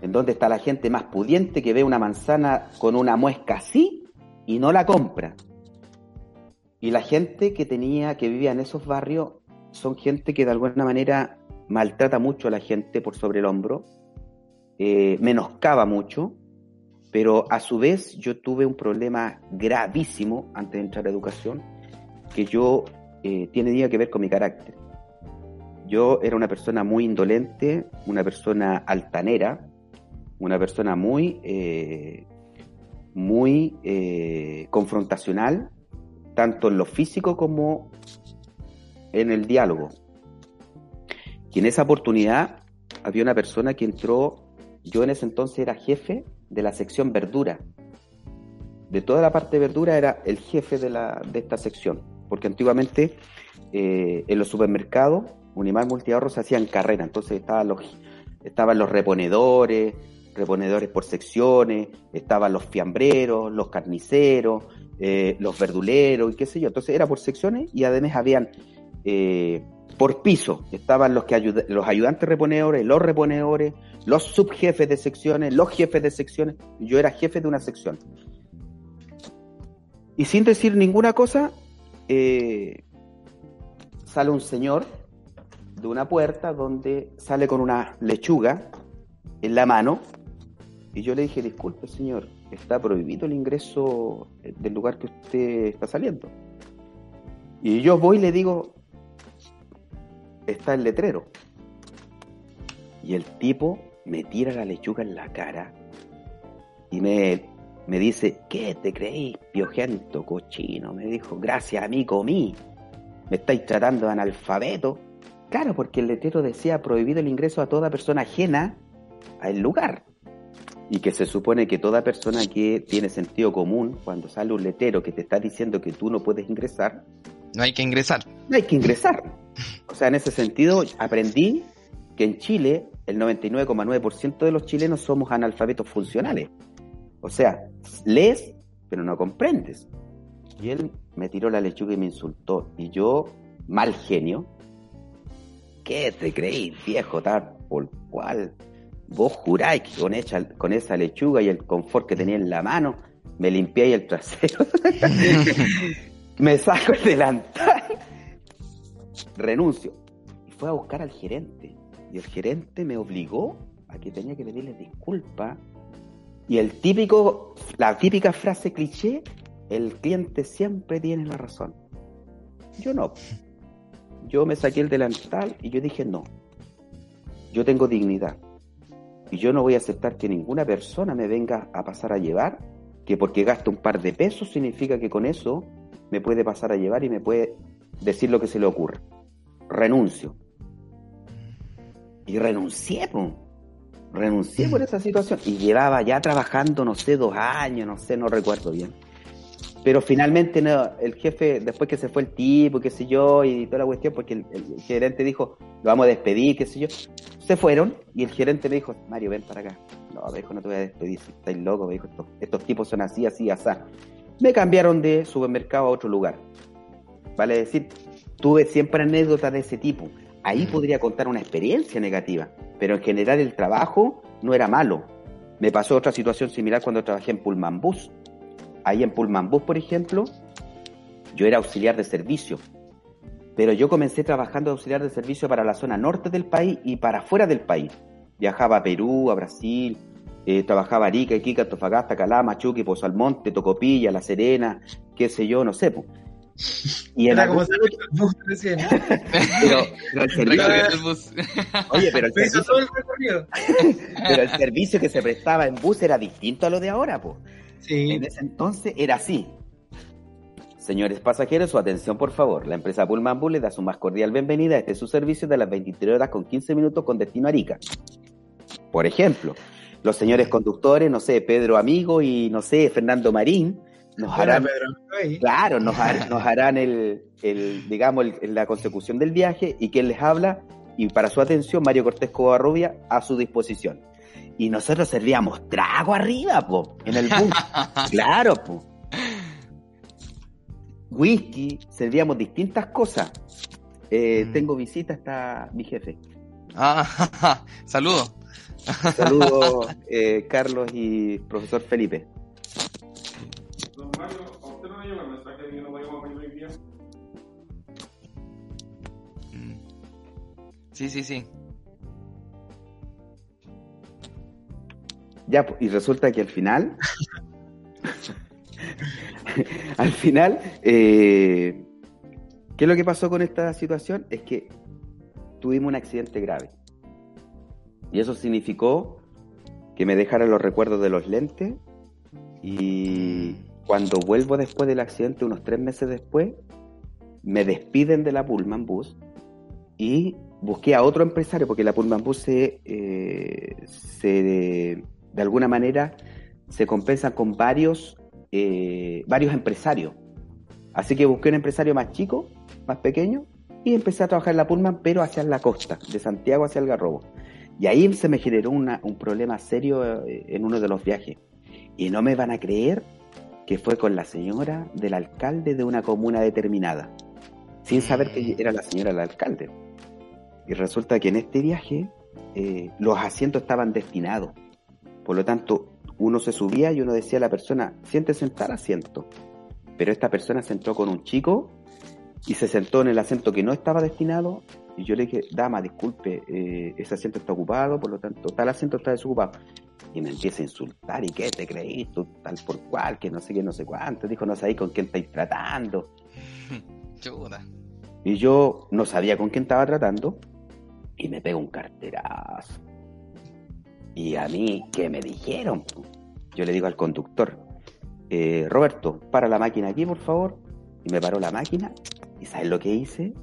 en donde está la gente más pudiente que ve una manzana con una muesca así y no la compra. Y la gente que tenía, que vivía en esos barrios, son gente que de alguna manera maltrata mucho a la gente por sobre el hombro, eh, menoscaba mucho, pero a su vez yo tuve un problema gravísimo antes de entrar a educación, que yo eh, tiene que ver con mi carácter. Yo era una persona muy indolente, una persona altanera, una persona muy, eh, muy confrontacional, tanto en lo físico como en el diálogo. Y en esa oportunidad había una persona que entró, yo en ese entonces era jefe de la sección verdura. De toda la parte de verdura era el jefe de, la, de esta sección, porque antiguamente eh, en los supermercados, Unimar Multiahorro se hacían carrera, entonces estaban los, estaban los reponedores, reponedores por secciones, estaban los fiambreros, los carniceros, eh, los verduleros y qué sé yo. Entonces era por secciones y además habían eh, por piso, estaban los, que los ayudantes reponedores, los reponedores, los subjefes de secciones, los jefes de secciones. Yo era jefe de una sección. Y sin decir ninguna cosa, eh, sale un señor de una puerta donde sale con una lechuga en la mano y yo le dije, disculpe señor, está prohibido el ingreso del lugar que usted está saliendo. Y yo voy y le digo, está el letrero. Y el tipo me tira la lechuga en la cara y me, me dice, ¿qué te creéis, piojento, cochino? Me dijo, gracias a mí comí. Me estáis tratando de analfabeto. Claro, porque el letrero decía prohibido el ingreso a toda persona ajena al lugar y que se supone que toda persona que tiene sentido común, cuando sale un letero que te está diciendo que tú no puedes ingresar, no hay que ingresar. No hay que ingresar. O sea, en ese sentido aprendí que en Chile el 99,9% de los chilenos somos analfabetos funcionales. O sea, lees, pero no comprendes. Y él me tiró la lechuga y me insultó. Y yo, mal genio, ¿qué te creí, viejo tal por cual? vos juráis que con, con esa lechuga y el confort que tenía en la mano, me limpié el trasero. me saco el delantal. Renuncio. Y fue a buscar al gerente. Y el gerente me obligó a que tenía que pedirle disculpas. Y el típico, la típica frase cliché, el cliente siempre tiene la razón. Yo no. Yo me saqué el delantal y yo dije no. Yo tengo dignidad. Y yo no voy a aceptar que ninguna persona me venga a pasar a llevar, que porque gasto un par de pesos significa que con eso me puede pasar a llevar y me puede decir lo que se le ocurre. Renuncio. Y renuncié, renuncié por esa situación. Y llevaba ya trabajando, no sé, dos años, no sé, no recuerdo bien. Pero finalmente el jefe, después que se fue el tipo, qué sé yo, y toda la cuestión, porque el, gerente dijo, lo vamos a despedir, qué sé yo, se fueron y el gerente me dijo, Mario, ven para acá. No, me no te voy a despedir, estáis loco, me dijo, estos, tipos son así, así, así. Me cambiaron de supermercado a otro lugar. Vale decir, tuve siempre anécdotas de ese tipo. Ahí podría contar una experiencia negativa, pero en general el trabajo no era malo. Me pasó otra situación similar cuando trabajé en Pullman Bus ahí en Pullman Bus, por ejemplo, yo era auxiliar de servicio, pero yo comencé trabajando de auxiliar de servicio para la zona norte del país y para afuera del país. Viajaba a Perú, a Brasil, eh, trabajaba Arica, Iquique, Antofagasta, Calama, Chuqui, Pozo Almonte, Tocopilla, La Serena, qué sé yo, no sé. Y era como bus recién. pero, el servicio, Oye, pero el servicio, pero el servicio que se prestaba en bus era distinto a lo de ahora, pues. En ese entonces era así. Señores pasajeros, su atención por favor. La empresa Pullman Bus le da su más cordial bienvenida a este su servicio de las 23 horas con 15 minutos con destino a Arica. Por ejemplo, los señores conductores, no sé, Pedro Amigo y no sé, Fernando Marín, nos harán, claro, nos, harán el, digamos, la consecución del viaje y quien les habla y para su atención, Mario Cortés Covarrubia a su disposición. Y nosotros servíamos trago arriba, po, en el bus. claro, po. Whisky, servíamos distintas cosas. Eh, mm. Tengo visita hasta mi jefe. Ah, saludos. Saludos, eh, Carlos y profesor Felipe. Don Mario, ¿a usted no le llegó el mensaje de que no podíamos venir hoy día? Mm. Sí, sí, sí. Ya, pues, y resulta que al final. al final, eh, ¿qué es lo que pasó con esta situación? Es que tuvimos un accidente grave. Y eso significó que me dejaran los recuerdos de los lentes y cuando vuelvo después del accidente, unos tres meses después, me despiden de la Pullman Bus y busqué a otro empresario porque la Pullman Bus se, eh, se de alguna manera se compensa con varios, eh, varios empresarios. Así que busqué un empresario más chico, más pequeño, y empecé a trabajar en la Pullman, pero hacia la costa, de Santiago hacia el Garrobo. Y ahí se me generó un problema serio eh, en uno de los viajes. Y no me van a creer que fue con la señora del alcalde de una comuna determinada, sin saber que era la señora del alcalde. Y resulta que en este viaje eh, los asientos estaban destinados por lo tanto, uno se subía y uno decía a la persona, siéntese en tal asiento. Pero esta persona se entró con un chico y se sentó en el asiento que no estaba destinado. Y yo le dije, dama, disculpe, eh, ese asiento está ocupado, por lo tanto, tal asiento está desocupado. Y me empieza a insultar, ¿y qué te creís tú? Tal por cual, que no sé qué, no sé cuánto. Dijo, no sabéis con quién estáis tratando. Y yo no sabía con quién estaba tratando y me pega un carterazo. Y a mí, ¿qué me dijeron? Yo le digo al conductor, eh, Roberto, para la máquina aquí, por favor. Y me paró la máquina. ¿Y sabes lo que hice?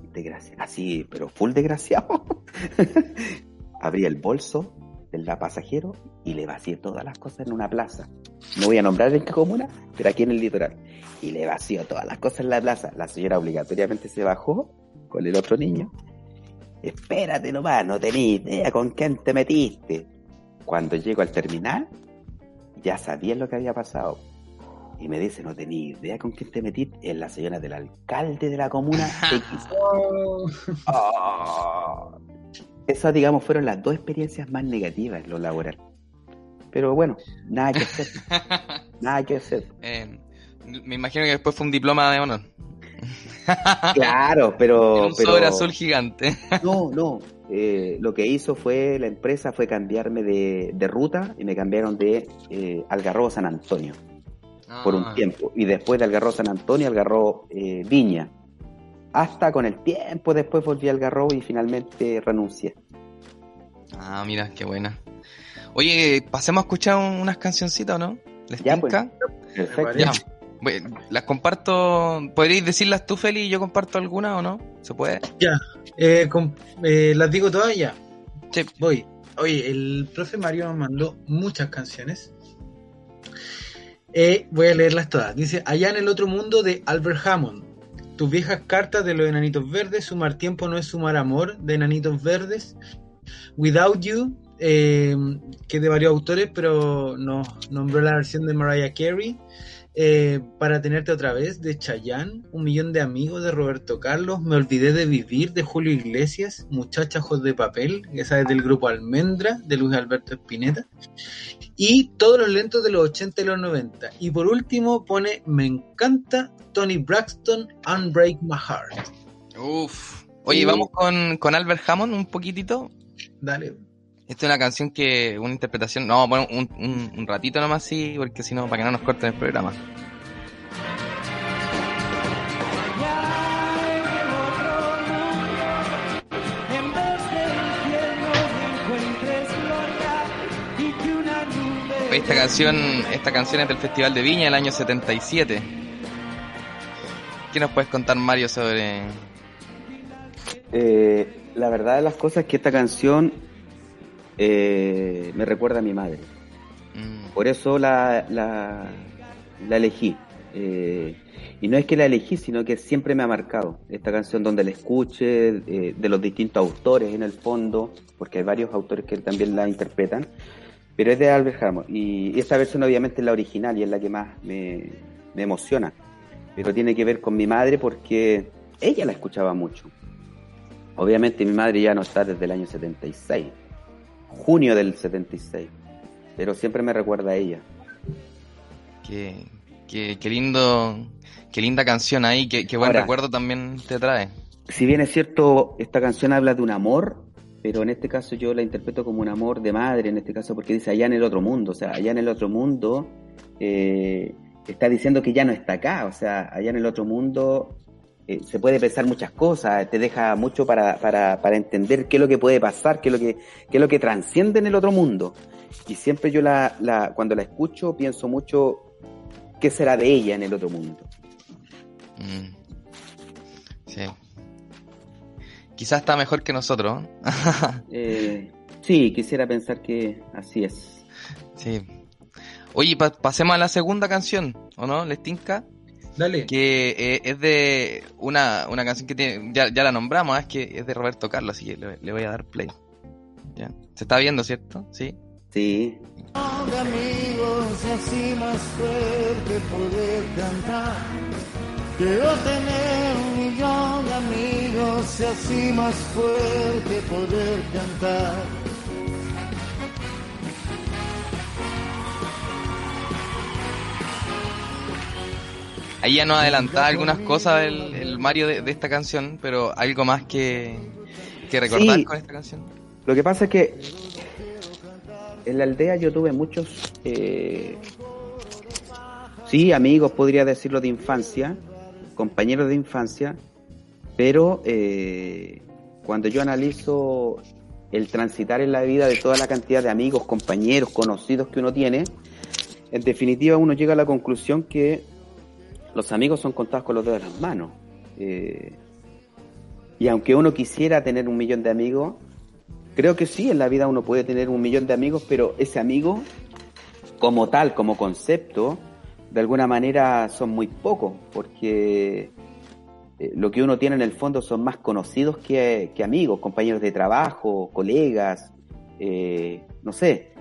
Así, pero full desgraciado. Abrí el bolso del pasajero y le vacié todas las cosas en una plaza. No voy a nombrar en qué comuna, pero aquí en el litoral. Y le vació todas las cosas en la plaza. La señora obligatoriamente se bajó con el otro niño. Espérate nomás, no tenés idea con quién te metiste. Cuando llego al terminal, ya sabía lo que había pasado. Y me dice, no tenía idea con quién te metiste. Es la señora del alcalde de la comuna oh. Esas, digamos, fueron las dos experiencias más negativas en lo laboral. Pero bueno, nada que hacer. nada que hacer. Eh, me imagino que después fue un diploma de honor. claro, pero... un sobre azul gigante. no, no. Eh, lo que hizo fue, la empresa fue cambiarme de, ruta y me cambiaron de eh, Algarrobo San Antonio por un ah. tiempo. Y después de Algarrobo San Antonio, Algarrobo eh, Viña. Hasta con el tiempo después volví al Algarrobo y finalmente renuncié. Ah, mira, qué buena. Oye, pasemos a escuchar unas cancioncitas, ¿no? ¿Les ya, pues. Perfecto las comparto. ¿Podríais decirlas tú, Feli, y yo comparto alguna o no? ¿Se puede? Ya. Eh, eh, ¿Las digo todas ya? Sí. Voy. Oye, el profe Mario me mandó muchas canciones. Eh, voy a leerlas todas. Dice, Allá en el otro mundo de Albert Hammond. Tus viejas cartas de los enanitos verdes. Sumar tiempo no es sumar amor de enanitos verdes. Without You, que es de varios autores, pero nos nombró la versión de Mariah Carey. Eh, para tenerte otra vez de Chayanne, Un millón de amigos de Roberto Carlos, Me olvidé de vivir de Julio Iglesias, Muchachajos de papel, esa es del grupo Almendra de Luis Alberto Espineta, y todos los lentos de los 80 y los 90. Y por último pone Me encanta Tony Braxton, Unbreak My Heart. Uf. Oye, vamos con, con Albert Hammond un poquitito. Dale. Esta es una canción que, una interpretación, no, bueno, un, un, ratito nomás sí, porque si no, para que no nos corten el programa. Esta canción, esta canción es del Festival de Viña del año 77. ¿Qué nos puedes contar, Mario, sobre...? Eh, la verdad de las cosas es que esta canción eh, me recuerda a mi madre. Mm. Por eso la, la, elegí. Eh, y no es que la elegí, sino que siempre me ha marcado. Esta canción donde la escuche, eh, de los distintos autores en el fondo, porque hay varios autores que también la interpretan, pero es de Albert Hammond. Y esta versión obviamente es la original y es la que más me, me emociona. Pero tiene que ver con mi madre porque ella la escuchaba mucho. Obviamente mi madre ya no está desde el año 76 junio del 76. Pero siempre me recuerda a ella. Qué, qué, lindo, qué linda canción ahí, qué, qué buen recuerdo también te trae. Si bien es cierto, esta canción habla de un amor, pero en este caso yo la interpreto como un amor de madre, en este caso porque dice allá en el otro mundo, o sea, allá en el otro mundo eh, está diciendo que ya no está acá, o sea, allá en el otro mundo eh, se puede pensar muchas cosas, te deja mucho para, para, para entender qué es lo que puede pasar, qué es lo que, qué es lo que transciende en el otro mundo. Y siempre yo la, la, cuando la escucho pienso mucho qué será de ella en el otro mundo. Mm. Sí. Quizás está mejor que nosotros. eh, sí, quisiera pensar que así es. Sí. Oye, pa pasemos a la segunda canción, ¿o no? ¿Les tinca? Dale. Que eh, es de una, una canción que tiene, ya, ya la nombramos, ¿eh? es que es de Roberto Carlos, así que le, le voy a dar play. ¿Ya? Se está viendo, ¿cierto? Sí. Sí. de amigos así más fuerte poder cantar. Quiero tener un millón de amigos y así más fuerte poder cantar. Ahí ya nos adelantaba algunas cosas el, el Mario de, de, esta canción, pero algo más que, que recordar Sí. con esta canción. Lo que pasa es que en la aldea yo tuve muchos, eh, sí, amigos, podría decirlo, de infancia, compañeros de infancia, pero eh, cuando yo analizo el transitar en la vida de toda la cantidad de amigos, compañeros, conocidos que uno tiene, en definitiva uno llega a la conclusión que los amigos son contados con los dedos de las manos. Eh, y aunque uno quisiera tener un millón de amigos, creo que sí, en la vida uno puede tener un millón de amigos, pero ese amigo, como tal, como concepto, de alguna manera son muy pocos, porque eh, lo que uno tiene en el fondo son más conocidos que, amigos, compañeros de trabajo, colegas, eh, no sé.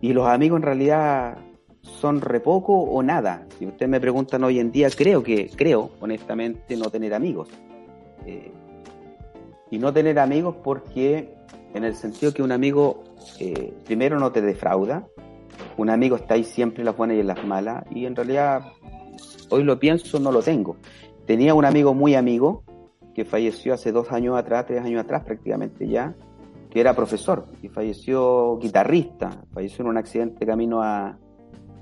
Y los amigos en realidad son re poco o nada. Si ustedes me preguntan hoy en día, creo que, creo, honestamente, no tener amigos. Eh, y no tener amigos porque, en el sentido que un amigo, eh, primero no te defrauda, un amigo está ahí siempre en las buenas y en las malas, y en realidad, hoy lo pienso, no lo tengo. Tenía un amigo muy amigo, que falleció hace dos años atrás, tres años atrás prácticamente ya, que era profesor, y falleció guitarrista, falleció en un accidente camino a,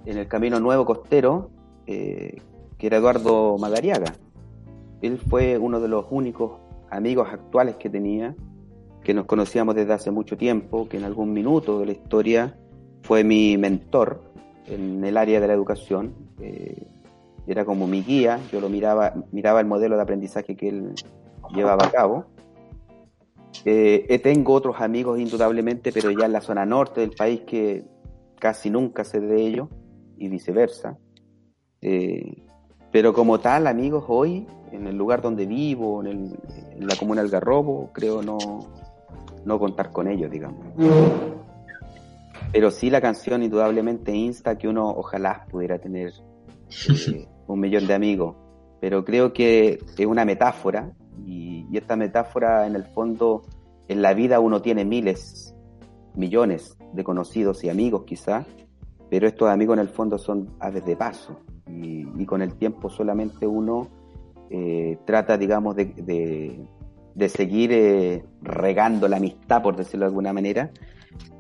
en el camino nuevo costero, eh, que era Eduardo Madariaga. Él fue uno de los únicos amigos actuales que tenía, que nos conocíamos desde hace mucho tiempo, que en algún minuto de la historia fue mi mentor en el área de la educación. Eh, era como mi guía, yo lo miraba, miraba el modelo de aprendizaje que él llevaba a cabo. Eh, tengo otros amigos indudablemente, pero ya en la zona norte del país que casi nunca sé de ellos y viceversa. Eh, pero como tal, amigos, hoy, en el lugar donde vivo, en, el, en la comuna del Garrobo, creo no, no contar con ellos, digamos. Pero sí la canción indudablemente insta que uno ojalá pudiera tener eh, un millón de amigos. Pero creo que es una metáfora y, y esta metáfora en el fondo en la vida uno tiene miles, millones de conocidos y amigos quizás, pero estos amigos en el fondo son aves de paso y, con el tiempo solamente uno eh, trata, digamos, de, de, seguir eh, regando la amistad, por decirlo de alguna manera,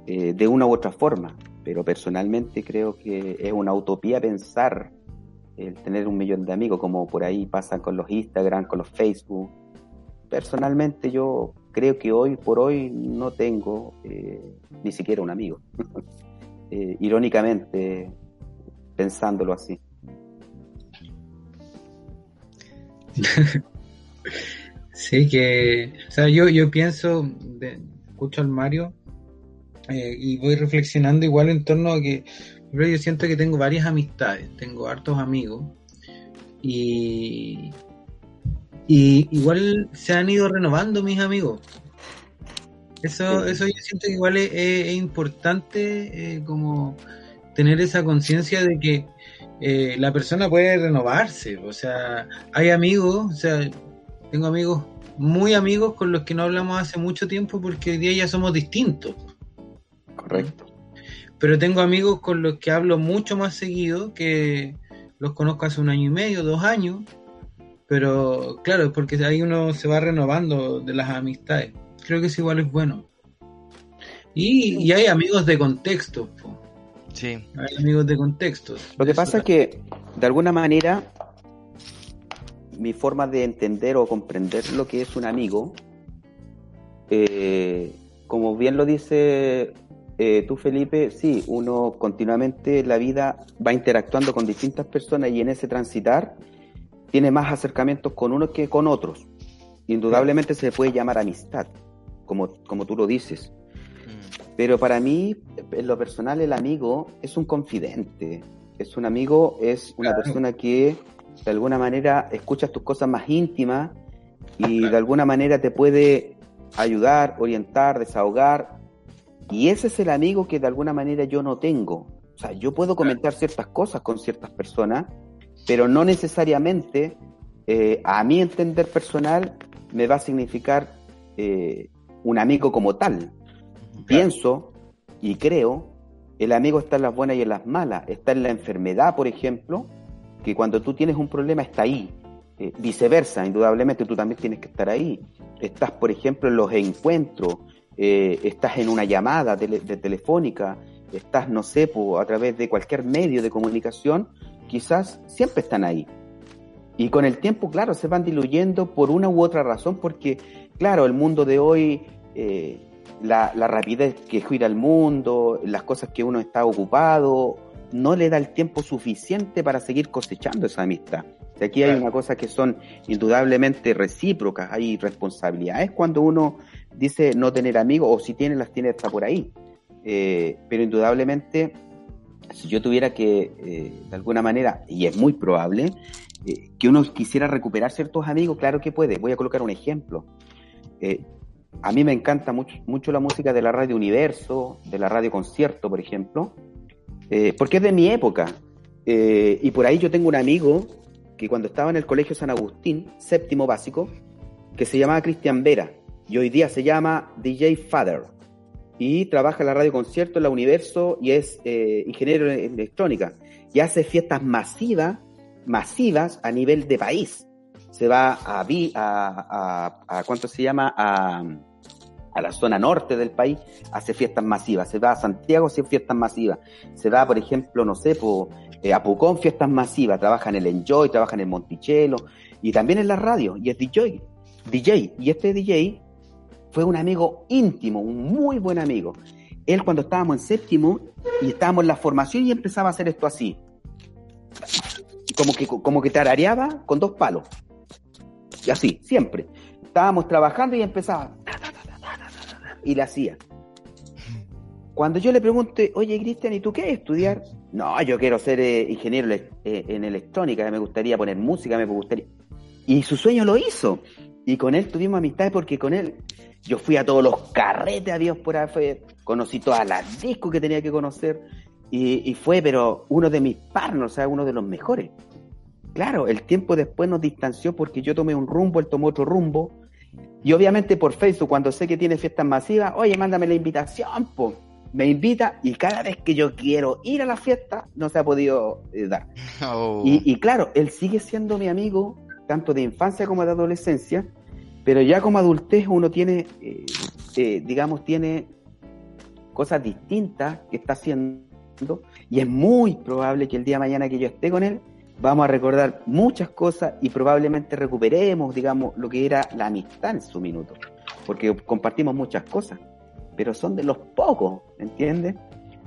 eh, de una u otra forma. Pero personalmente creo que es una utopía pensar el tener un millón de amigos, como por ahí pasa con los Instagram, con los Facebook. Personalmente yo creo que hoy por hoy no tengo ni siquiera un amigo. eh, irónicamente, pensándolo así. Sí, que, o sea, yo, yo pienso, escucho al Mario eh, y voy reflexionando igual en torno a que yo siento que tengo varias amistades, tengo hartos amigos y, y igual se han ido renovando mis amigos. Eso, Sí. eso yo siento que igual es, es- es importante eh, como tener esa conciencia de que eh, la persona puede renovarse. O sea, hay amigos, o sea, tengo amigos muy amigos con los que no hablamos hace mucho tiempo porque hoy día ya somos distintos. Correcto. Pero tengo amigos con los que hablo mucho más seguido, que los conozco hace un año y medio, dos años. Pero claro, es porque ahí uno se va renovando de las amistades. Creo que eso igual es bueno. Y, y hay amigos de contexto. po. Sí. Hay amigos de contexto. Lo que Eso pasa es que, de alguna manera, mi forma de entender o comprender lo que es un amigo, eh, como bien lo dice eh, tú, Felipe, sí, uno continuamente en la vida va interactuando con distintas personas y en ese transitar tiene más acercamientos con unos que con otros. Indudablemente se puede llamar amistad, como, como tú lo dices. Pero para mí, en lo personal, el amigo es un confidente. Es un amigo, es una Claro. persona que de alguna manera escuchas tus cosas más íntimas y de alguna manera te puede ayudar, orientar, desahogar. Y ese es el amigo que de alguna manera yo no tengo. O sea, yo puedo comentar ciertas cosas con ciertas personas, pero no necesariamente, eh, a mi entender personal, me va a significar eh, un amigo como tal. Pienso y creo, el amigo está en las buenas y en las malas. Está en la enfermedad, por ejemplo, que cuando tú tienes un problema está ahí. Eh, viceversa, indudablemente tú también tienes que estar ahí. Estás, por ejemplo, en los encuentros, eh, estás en una llamada tele- de telefónica, estás, no sé, po, a través de cualquier medio de comunicación, quizás siempre están ahí. Y con el tiempo, claro, se van diluyendo por una u otra razón, porque, claro, el mundo de hoy, eh, la, la rapidez que gira el mundo, las cosas que uno está ocupado, no le da el tiempo suficiente para seguir cosechando esa amistad. O sea, aquí hay una cosa que son indudablemente recíprocas, hay responsabilidades cuando uno dice no tener amigos, o si tiene, las tiene hasta por ahí. Eh, pero indudablemente, si yo tuviera que, eh, de alguna manera, y es muy probable, eh, que uno quisiera recuperar ciertos amigos, claro que puede. Voy a colocar un ejemplo. A mí me encanta mucho, mucho la música de la radio Universo, de la radio Concierto, por ejemplo, eh, porque es de mi época. Eh, y por ahí yo tengo un amigo que cuando estaba en el Colegio San Agustín, séptimo básico, que se llamaba Cristian Vera, y hoy día se llama DJ Father, y trabaja en la radio Concierto, en la Universo, y es eh, ingeniero en electrónica, y hace fiestas masivas, masivas a nivel de país. Se va a, a, a, a ¿cuánto se llama? A, a la zona norte del país, hace fiestas masivas. Se va a Santiago, hace fiestas masivas. Se va, por ejemplo, no sé, eh, a Pucón, fiestas masivas. Trabaja en el Enjoy, trabaja en el Monticello y también en la radio. Y es DJ. DJ. Y este DJ fue un amigo íntimo, un muy buen amigo. Él cuando estábamos en séptimo y estábamos en la formación y empezaba a hacer esto así. Como que, como que tarareaba con dos palos así, siempre. Estábamos trabajando y empezaba. Y la hacía. Cuando yo le pregunté, oye Cristian, ¿y tú qué estudiar? No, yo quiero ser eh, ingeniero eh, en electrónica, me gustaría poner música, me gustaría. Y su sueño lo hizo. Y con él tuvimos amistades porque con él yo fui a todos los carretes, a Dios por ahí, conocí todas las discos que tenía que conocer. Y, y, fue, pero uno de mis partners, o sea, uno de los mejores. Claro, el tiempo después nos distanció porque yo tomé un rumbo, él tomó otro rumbo. Y obviamente por Facebook, cuando sé que tiene fiestas masivas, oye, mándame la invitación, po. Me invita y cada vez que yo quiero ir a la fiesta, no se ha podido eh, dar. Oh. Y, y claro, él sigue siendo mi amigo, tanto de infancia como de adolescencia, pero ya como adultez uno tiene, eh, eh, digamos, tiene cosas distintas que está haciendo y es muy probable que el día de mañana que yo esté con él, vamos a recordar muchas cosas y probablemente recuperemos, digamos, lo que era la amistad en su minuto, porque compartimos muchas cosas, pero son de los pocos, ¿entiendes?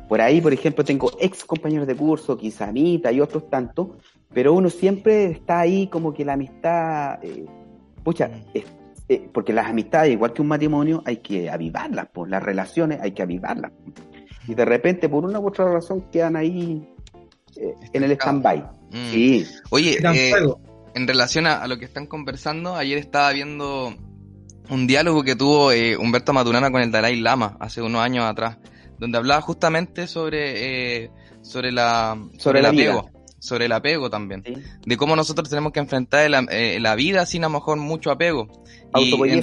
Por ahí, por ejemplo, tengo ex compañeros de curso, Quizamita y otros tantos, pero uno siempre está ahí como que la amistad, eh, pucha, eh, porque las amistades, igual que un matrimonio, hay que avivarlas, pues las relaciones hay que avivarlas. Y de repente, por una u otra razón, quedan ahí eh, en el stand-by. Mm. Sí, Oye, eh, en relación a, a lo que están conversando, ayer estaba viendo un diálogo que tuvo eh, Humberto Maturana con el Dalai Lama hace unos años atrás, donde hablaba justamente sobre, eh, sobre la Sobre el la vida. apego, sobre el apego también, sí. de cómo nosotros tenemos que enfrentar eh, la vida sin a lo mejor mucho apego. Y en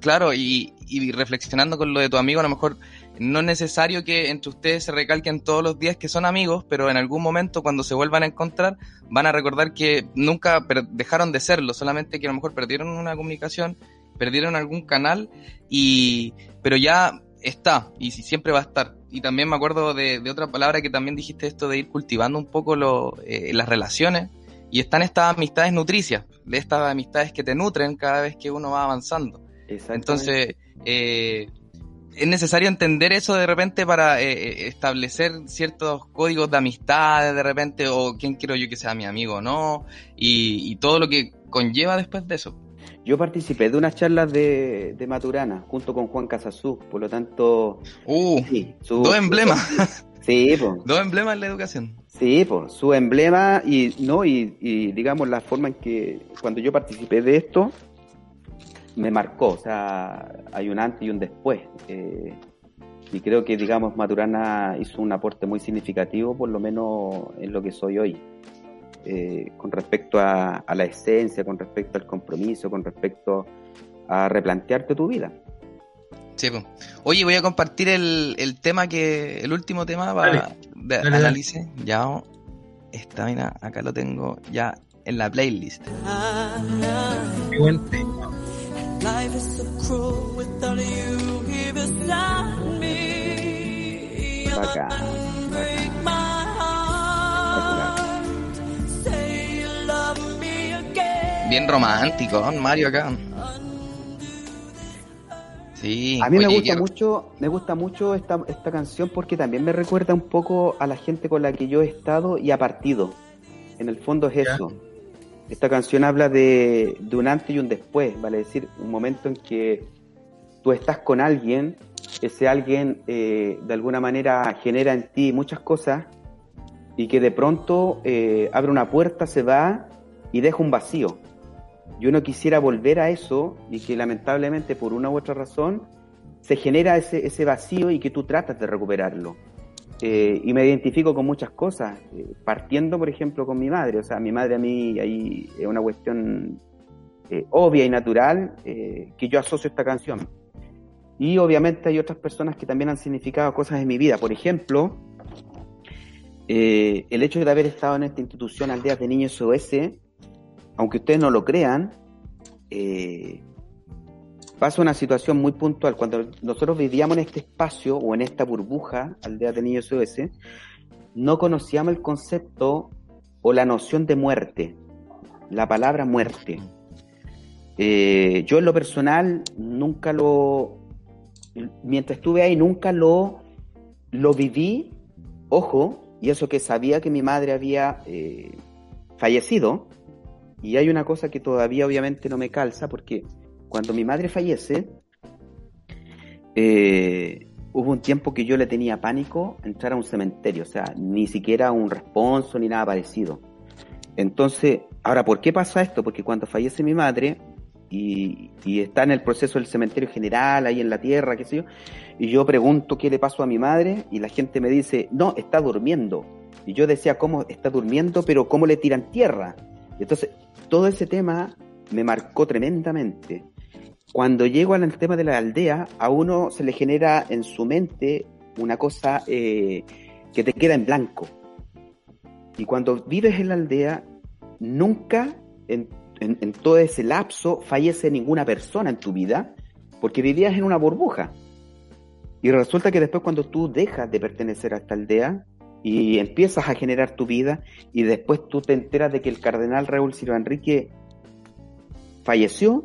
claro, y, y reflexionando con lo de tu amigo, a lo mejor no es necesario que entre ustedes se recalquen todos los días que son amigos, pero en algún momento cuando se vuelvan a encontrar van a recordar que nunca dejaron de serlo, solamente que a lo mejor perdieron una comunicación, perdieron algún canal y pero ya está y si siempre va a estar. Y también me acuerdo de, de, otra palabra que también dijiste esto de ir cultivando un poco lo, eh, las relaciones y están estas amistades nutricias, de estas amistades que te nutren cada vez que uno va avanzando. Entonces, eh, es necesario entender eso de repente para eh, eh, establecer ciertos códigos de amistad de repente, o quién quiero yo que sea mi amigo o no, y, todo lo que conlleva después de eso. Yo participé de unas charlas de, de Maturana junto con Juan Casasú, por lo tanto... Uh, dos emblemas. Sí, pues. Dos emblemas en la educación. Sí, pues, su emblema y, no, y, y digamos la forma en que cuando yo participé de esto, me marcó, o sea, hay un antes y un después. Eh, y creo que, digamos, Maturana hizo un aporte muy significativo, por lo menos en lo que soy hoy, eh, con respecto a, la esencia, con respecto al compromiso, con respecto a replantearte tu vida. Sí, pues. Oye, voy a compartir el, el tema que, el último tema va de análisis. Ya, esta mina, acá lo tengo ya en la playlist. Qué buen tema. Life is so cruel without you here beside me. break my heart. Say you love me again. Bien romántico, Mario acá. Sí, a mí me gusta mucho, me gusta mucho esta, esta canción porque también me recuerda un poco a la gente con la que yo he estado y ha partido. En el fondo es eso. Esta canción habla de, un antes y un después, vale decir, un momento en que tú estás con alguien, ese alguien eh, de alguna manera genera en ti muchas cosas y que de pronto eh, abre una puerta, se va y deja un vacío. Y uno quisiera volver a eso y que lamentablemente por una u otra razón se genera ese, ese vacío y que tú tratas de recuperarlo. Eh, y me identifico con muchas cosas, eh, partiendo, por ejemplo, con mi madre. O sea, mi madre a mí ahí es una cuestión eh, obvia y natural que yo asocio esta canción. Y obviamente hay otras personas que también han significado cosas en mi vida. Por ejemplo, el hecho de haber estado en esta institución Aldeas de Niños SOS, aunque ustedes no lo crean, pasa una situación muy puntual. Cuando nosotros vivíamos en este espacio o en esta burbuja, aldea de niños SOS, no conocíamos el concepto o la noción de muerte, la palabra muerte. Eh, yo en lo personal nunca lo, mientras estuve ahí, nunca lo, lo viví, ojo, y eso que sabía que mi madre había eh, fallecido, y hay una cosa que todavía obviamente no me calza, porque cuando mi madre fallece, eh, hubo un tiempo que yo le tenía pánico entrar a un cementerio, o sea, ni siquiera un responso ni nada parecido. Entonces, ahora, ¿por qué pasa esto? Porque cuando fallece mi madre y, está en el proceso del cementerio general, ahí en la tierra, qué sé yo, y yo pregunto qué le pasó a mi madre y la gente me dice, no, está durmiendo. Y yo decía, ¿cómo está durmiendo? Pero ¿cómo le tiran tierra? Entonces, todo ese tema me marcó tremendamente. Cuando llego al tema de la aldea, a uno se le genera en su mente una cosa eh, que te queda en blanco. Y cuando vives en la aldea, nunca en, todo ese lapso fallece ninguna persona en tu vida, porque vivías en una burbuja. Y resulta que después cuando tú dejas de pertenecer a esta aldea y empiezas a generar tu vida, y después tú te enteras de que el cardenal Raúl Silva Enrique falleció,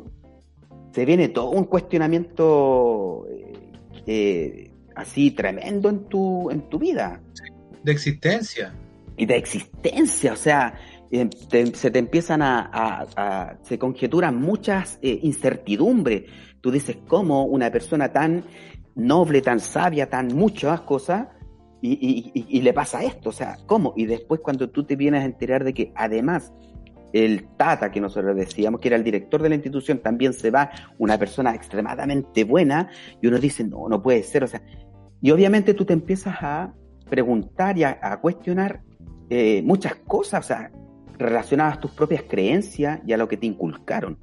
se viene todo un cuestionamiento eh, eh, así tremendo en tu, en tu vida. De existencia. Y de existencia, o sea, eh, se te empiezan a, se conjeturan muchas incertidumbres. Tú dices, ¿cómo una persona tan noble, tan sabia, tan muchas cosas, y, y, le pasa esto? O sea, ¿cómo? Y después cuando tú te vienes a enterar de que además el Tata, que nosotros decíamos, que era el director de la institución, también se va, una persona extremadamente buena, y uno dice, no, no puede ser, o sea, y obviamente tú te empiezas a preguntar y a, cuestionar eh, muchas cosas, o sea, relacionadas a tus propias creencias y a lo que te inculcaron.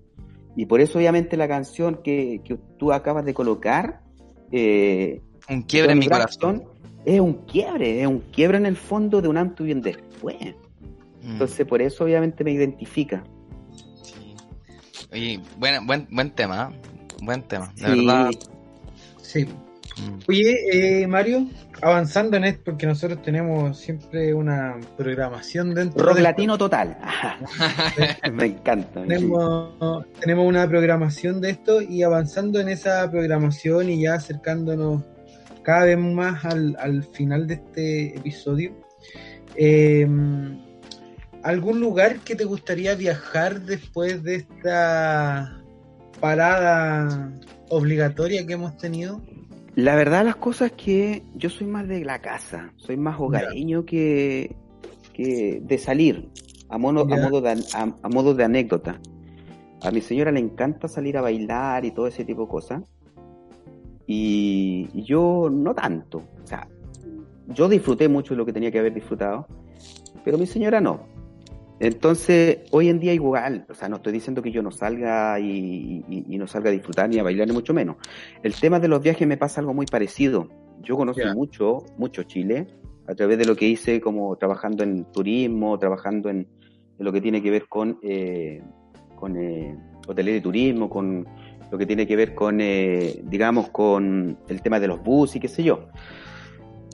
Y por eso obviamente la canción que, tú acabas de colocar, eh, un quiebre en mi corazón, es un quiebre, es un quiebre en el fondo de un antes y un después. Mm. Entonces, por eso obviamente me identifica. Sí. Oye, buen, buen, buen tema, ¿eh? buen tema, de verdad. Sí, Mm. Oye, eh, Mario, avanzando en esto, porque nosotros tenemos siempre una programación dentro Rock de latino total. Me encanta. tenemos, tenemos una programación de esto y avanzando en esa programación y ya acercándonos cada vez más al, al final de este episodio. eh, ¿Algún lugar que te gustaría viajar después de esta parada obligatoria que hemos tenido? La verdad las cosas es que yo soy más de la casa, soy más hogareño que, que de salir, a modo, a, modo de, a, a modo de anécdota. A mi señora le encanta salir a bailar y todo ese tipo de cosas. Y, y yo no tanto. O sea, yo disfruté mucho de lo que tenía que haber disfrutado, pero mi señora no. Entonces, hoy en día igual, o sea, no estoy diciendo que yo no salga y, y- y no salga a disfrutar ni a bailar, ni mucho menos. El tema de los viajes me pasa algo muy parecido. Yo conozco mucho, mucho Chile, a través de lo que hice como trabajando en turismo, trabajando en, en lo que tiene que ver con, eh, con eh, hotelería y turismo, con lo que tiene que ver con, eh, digamos, con el tema de los bus y qué sé yo.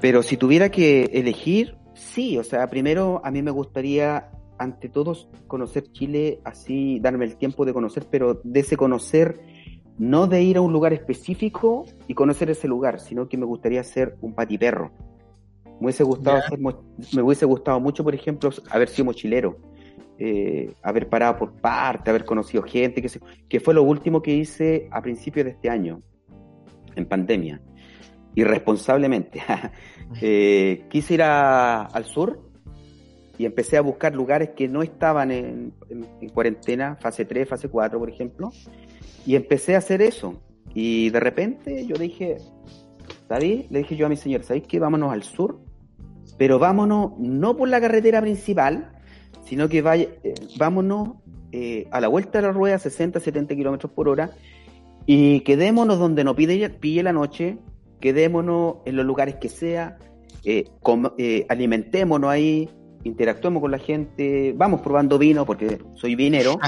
Pero si tuviera que elegir, sí, o sea, primero a mí me gustaría, ante todo, conocer Chile, así, darme el tiempo de conocer, pero de ese conocer, no de ir a un lugar específico y conocer ese lugar, sino que me gustaría ser un patiperro. Me hubiese gustado, mo- me hubiese gustado mucho, por ejemplo, haber sido mochilero, eh, haber parado por parte, haber conocido gente, que, se- que fue lo último que hice a principios de este año, en pandemia, irresponsablemente. Eh, quise ir a- al sur y empecé a buscar lugares que no estaban en, en- en cuarentena, fase 3, fase 4, por ejemplo, y empecé a hacer eso. Y de repente yo dije, David, le dije yo a mi señor, ¿sabéis qué? Vámonos al sur, pero vámonos no por la carretera principal, sino que vaya, eh, vámonos eh, a la vuelta de la rueda, 60, 70 kilómetros por hora, y quedémonos donde nos pille, pille la noche, quedémonos en los lugares que sea, eh, eh, alimentémonos ahí, interactuemos con la gente, vamos probando vino, porque soy vinero,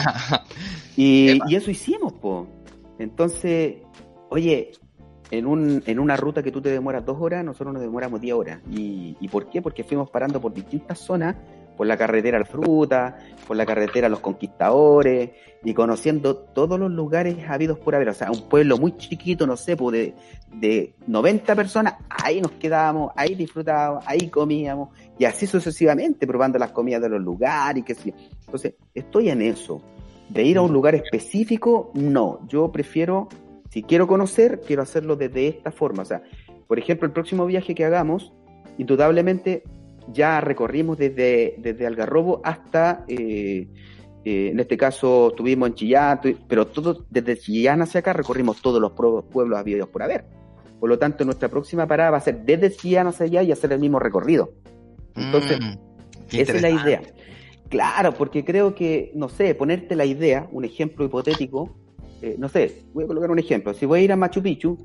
y eso hicimos, po. Entonces, oye, en, un, en una ruta que tú te demoras dos horas, nosotros nos demoramos diez horas. ¿Y, ¿Y por qué? Porque fuimos parando por distintas zonas, por la carretera La Fruta, por la carretera Los Conquistadores, y conociendo todos los lugares habidos por haber. O sea, un pueblo muy chiquito, no sé, pues de, de 90 personas, ahí nos quedábamos, ahí disfrutábamos, ahí comíamos, y así sucesivamente, probando las comidas de los lugares y qué sé. Entonces, estoy en eso. De ir a un lugar específico, no. Yo prefiero, si quiero conocer, quiero hacerlo desde esta forma. O sea, por ejemplo, el próximo viaje que hagamos, indudablemente ya recorrimos desde, desde Algarrobo hasta, eh, eh, en este caso estuvimos en Chillán, pero todo, desde Chillán hacia acá recorrimos todos los pueblos habidos por haber. Por lo tanto, nuestra próxima parada va a ser desde Chillán hacia allá y hacer el mismo recorrido. Entonces, Mm, esa es la idea. Claro, porque creo que, no sé, ponerte la idea, un ejemplo hipotético, eh, no sé, voy a colocar un ejemplo. Si voy a ir a Machu Picchu,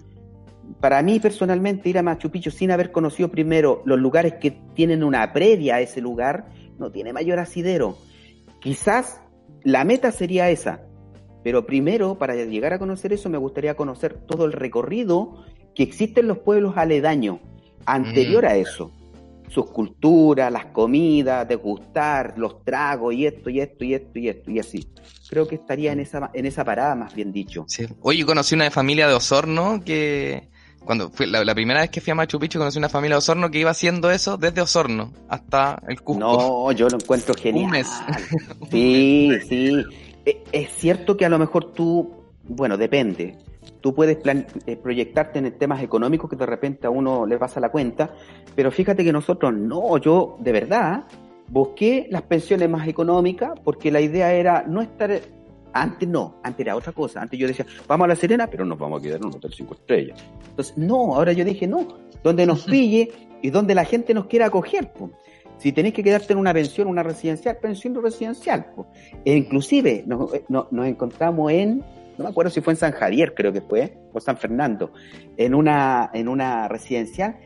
para mí personalmente ir a Machu Picchu sin haber conocido primero los lugares que tienen una previa a ese lugar, no tiene mayor asidero. Quizás la meta sería esa, pero primero, para llegar a conocer eso, me gustaría conocer todo el recorrido que existe en los pueblos aledaños, anterior Mm. a eso sus culturas, las comidas, degustar los tragos y esto y esto y esto y esto y así. Creo que estaría en esa en esa parada, más bien dicho. Sí. Oye, conocí una familia de Osorno que cuando fue la, la primera vez que fui a Machu Picchu conocí una familia de Osorno que iba haciendo eso desde Osorno hasta el Cusco. No, yo lo encuentro genial. Un mes. Sí, sí. E- Es cierto que a lo mejor tú, bueno, depende. Tú puedes plan- eh, proyectarte en temas económicos que de repente a uno le pasa la cuenta, pero fíjate que nosotros no, yo de verdad busqué las pensiones más económicas porque la idea era no estar antes no, antes era otra cosa. Antes yo decía, vamos a La Serena, pero nos vamos a quedar en un hotel cinco estrellas. Entonces, no, ahora yo dije, no, donde nos pille y donde la gente nos quiera acoger. po. Si tenés que quedarte en una pensión, una residencial, pensión residencial. po. E inclusive nos, no- nos encontramos en, no me acuerdo si fue en San Javier, creo que fue, o San Fernando, en una, en una residencial.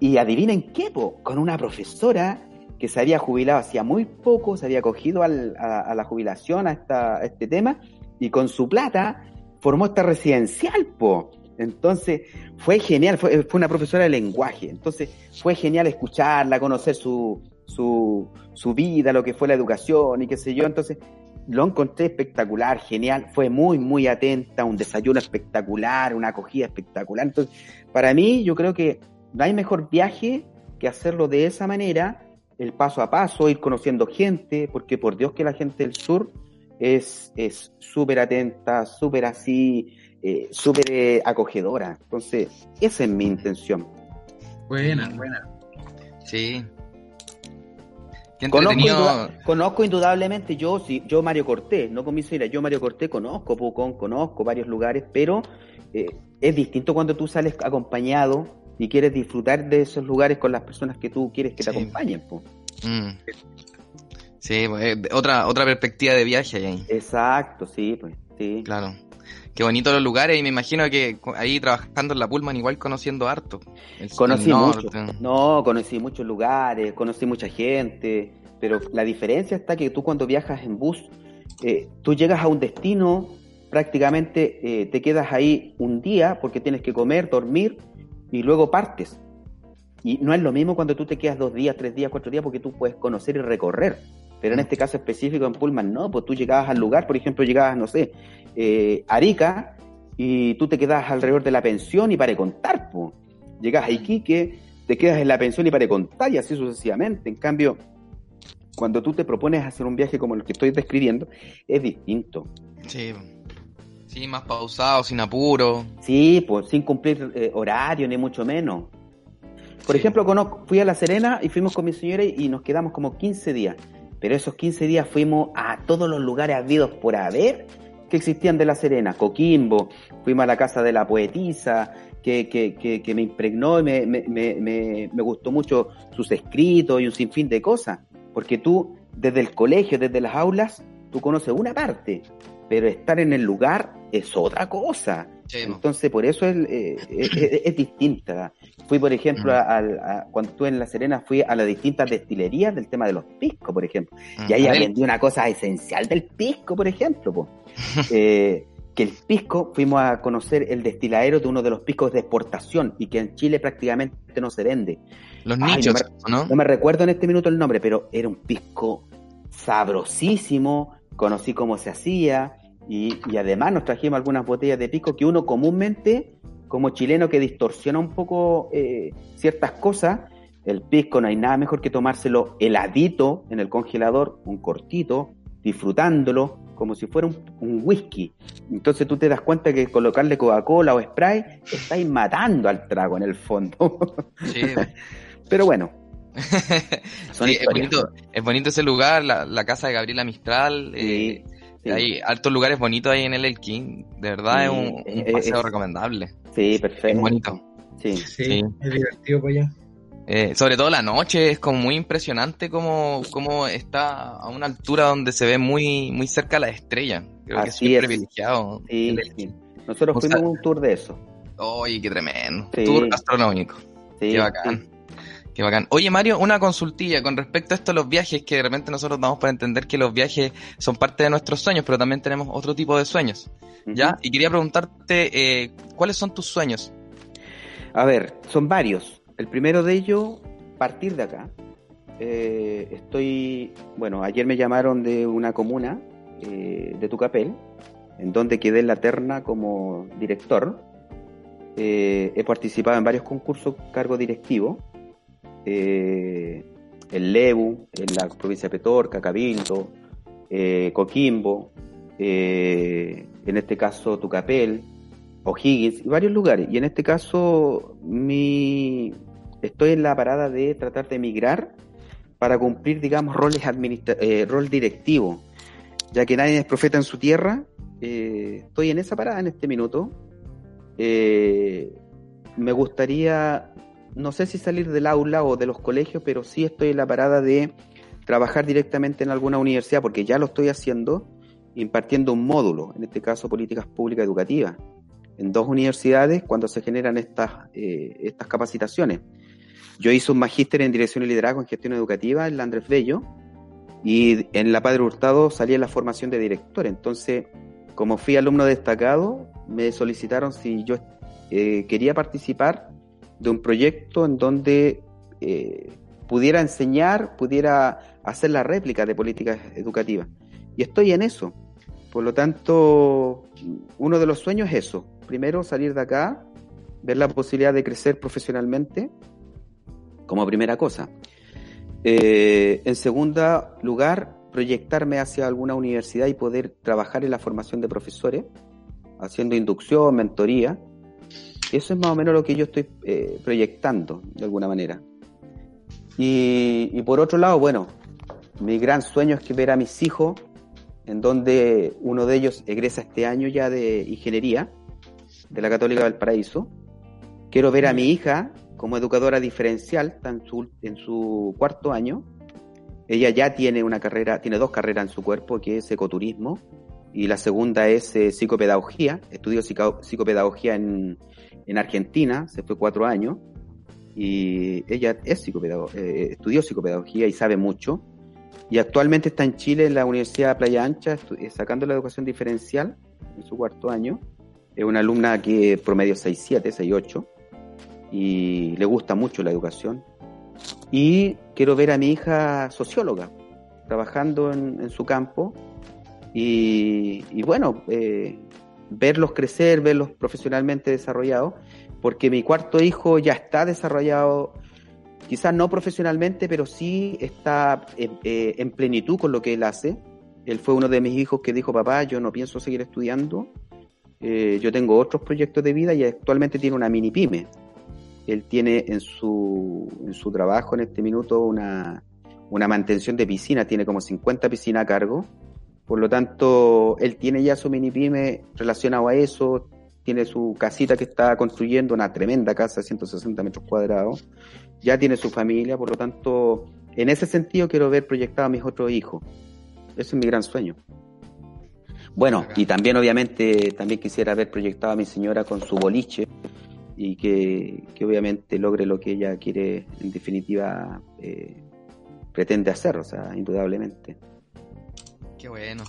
Y adivinen qué, po, con una profesora que se había jubilado hacía muy poco, se había cogido al- a, la jubilación, a, esta, este tema, y con su plata formó esta residencial, po. Entonces, fue genial, fue, fue, una profesora de lenguaje, entonces fue genial escucharla, conocer su, su, su vida, lo que fue la educación y qué sé yo, entonces lo encontré espectacular, genial, fue muy, muy atenta, un desayuno espectacular, una acogida espectacular, entonces, para mí yo creo que no hay mejor viaje que hacerlo de esa manera, el paso a paso, ir conociendo gente, porque por Dios que la gente del sur es súper atenta, súper así, eh, súper eh, acogedora. Entonces, esa es mi intención. Buena, buena. Sí. Conozco, induda, conozco, indudablemente, yo, sí, yo Mario Cortés, no con mi señora, yo Mario Cortés conozco Pucón, conozco varios lugares, pero eh, es distinto cuando tú sales acompañado y quieres disfrutar de esos lugares con las personas que tú quieres que te acompañen. Mm. Sí, pues, otra, otra perspectiva de viaje ahí. Exacto, sí, pues, sí. Claro. Qué bonito los lugares y me imagino que ahí trabajando en la Pullman igual conociendo harto. conocí mucho. No, conocí muchos lugares, conocí mucha gente, pero la diferencia está que tú cuando viajas en bus, eh, tú llegas a un destino, prácticamente eh, te quedas ahí un día porque tienes que comer, dormir y luego partes. Y no es lo mismo cuando tú te quedas dos días, tres días, cuatro días, porque tú puedes conocer y recorrer. Pero en este caso específico en Pullman, no, pues tú llegabas al lugar, por ejemplo, llegabas, no sé, eh, Arica, y tú te quedas alrededor de la pensión y para contar, pues. Llegas a Iquique, te quedas en la pensión y para contar, y así sucesivamente. En cambio, cuando tú te propones hacer un viaje como el que estoy describiendo, es distinto. Sí, sí, más pausado, sin apuro. Sí, pues sin cumplir eh, horario, ni mucho menos. Por ejemplo, conozco, fui a La Serena y fuimos con mi señora y nos quedamos como 15 días. Pero esos 15 días fuimos a todos los lugares habidos por haber que existían de La Serena. Coquimbo, fuimos a la casa de la poetisa, que, que, que, me impregnó y me, me, me, me, gustó mucho sus escritos y un sinfín de cosas. Porque tú, desde el colegio, desde las aulas, tú conoces una parte, pero estar en el lugar es otra cosa. Entonces, por eso es, eh, es, distinta. Fui, por ejemplo, mm. cuando estuve en La Serena, fui a las distintas destilerías del tema de los piscos, por ejemplo. Y ahí aprendí una cosa esencial del pisco, por ejemplo. Eh, que el pisco, fuimos a conocer el destiladero de uno de los piscos de exportación y que en Chile prácticamente no se vende. Los nichos, ¿no? No me recuerdo en este minuto el nombre, pero era un pisco sabrosísimo, conocí cómo se hacía, y, además nos trajimos algunas botellas de pico que uno comúnmente, como chileno que distorsiona un poco eh, ciertas cosas, el pisco no hay nada mejor que tomárselo heladito en el congelador, un cortito, disfrutándolo como si fuera un, whisky. Entonces tú te das cuenta que colocarle Coca-Cola o Sprite estáis matando al trago en el fondo. Sí. Pero bueno. es, bonito, es bonito ese lugar, la, casa de Gabriela Mistral. Eh, hay altos lugares bonitos ahí en el Elkin. De verdad es un, paseo recomendable. Sí, perfecto. Es bonito. Sí, sí, es divertido para allá. Eh, sobre todo la noche es como muy impresionante como, como está a una altura donde se ve muy, muy cerca la estrella. Creo Así que es privilegiado. Sí, Nosotros fuimos un tour de eso. ¡Oye, qué tremendo! Tour gastronómico. Sí, qué bacán. Qué bacán. Oye, Mario, una consultilla con respecto a esto de los viajes, que de repente nosotros damos para entender que los viajes son parte de nuestros sueños, pero también tenemos otro tipo de sueños. ¿Ya? Y quería preguntarte, eh, ¿cuáles son tus sueños? A ver, son varios. El primero de ellos, partir de acá. Eh, estoy, bueno, ayer me llamaron de una comuna eh, de Tucapel, en donde quedé en la terna como director. he participado en varios concursos cargo directivo eh, el Lebu, en la provincia de Petorca, Cabildo, eh, Coquimbo, eh, en este caso Tucapel, O'Higgins y varios lugares. Y en este caso mi, estoy en la parada de tratar de emigrar para cumplir, digamos, roles administra rol directivo. Ya que nadie es profeta en su tierra, estoy en esa parada en este minuto. me gustaría no sé si salir del aula o de los colegios, pero sí estoy en la parada de trabajar directamente en alguna universidad, porque ya lo estoy haciendo, impartiendo un módulo, en este caso políticas públicas educativas, en dos universidades cuando se generan estas, eh, estas capacitaciones. Yo hice un magíster en dirección y liderazgo en gestión educativa en la Andrés Bello y en la Padre Hurtado salí en la formación de director. Entonces, como fui alumno destacado, me solicitaron si yo eh, quería participar de un proyecto en donde eh, pudiera enseñar, pudiera hacer la réplica de políticas educativas. Y estoy en eso. Por lo tanto, uno de los sueños es eso. Primero, salir de acá, ver la posibilidad de crecer profesionalmente, como primera cosa. Eh, en segundo lugar, proyectarme hacia alguna universidad y poder trabajar en la formación de profesores, haciendo inducción, mentoría. Eso es más o menos lo que yo estoy eh, proyectando, de alguna manera. Y, por otro lado, bueno, mi gran sueño es que ver a mis hijos, en donde uno de ellos egresa este año ya de ingeniería, de la Católica del Paraíso. Quiero ver a mi hija como educadora diferencial, en su, cuarto año. Ella ya tiene una carrera, tiene dos carreras en su cuerpo, que es ecoturismo, y la segunda es eh, psicopedagogía. Estudió psicopedagogía en, en, Argentina, se fue cuatro años, y ella es psicopedago eh, estudió psicopedagogía y sabe mucho. Y actualmente está en Chile, en la Universidad de Playa Ancha, eh, sacando la educación diferencial en su cuarto año. Es una alumna que promedio 6.7, 6.8 y le gusta mucho la educación. Y quiero ver a mi hija socióloga, trabajando en, su campo y, bueno, eh, verlos crecer, verlos profesionalmente desarrollados, porque mi cuarto hijo ya está desarrollado, quizás no profesionalmente, pero sí está en, eh, en plenitud con lo que él hace. Él fue uno de mis hijos que dijo, papá, yo no pienso seguir estudiando, eh, yo tengo otros proyectos de vida y actualmente tiene una mini pyme. Él tiene en su, en su trabajo en este minuto una, una mantención de piscina, tiene como 50 piscinas a cargo. Por lo tanto, él tiene ya su mini pyme relacionado a eso, tiene su casita que está construyendo, una tremenda casa de 160 metros cuadrados, ya tiene su familia, por lo tanto, en ese sentido quiero ver proyectado a mis otros hijos. Ese es mi gran sueño. Bueno, y también obviamente, también quisiera ver proyectado a mi señora con su boliche, y que, obviamente logre lo que ella quiere, en definitiva, eh, pretende hacer, o sea, indudablemente. Qué bueno.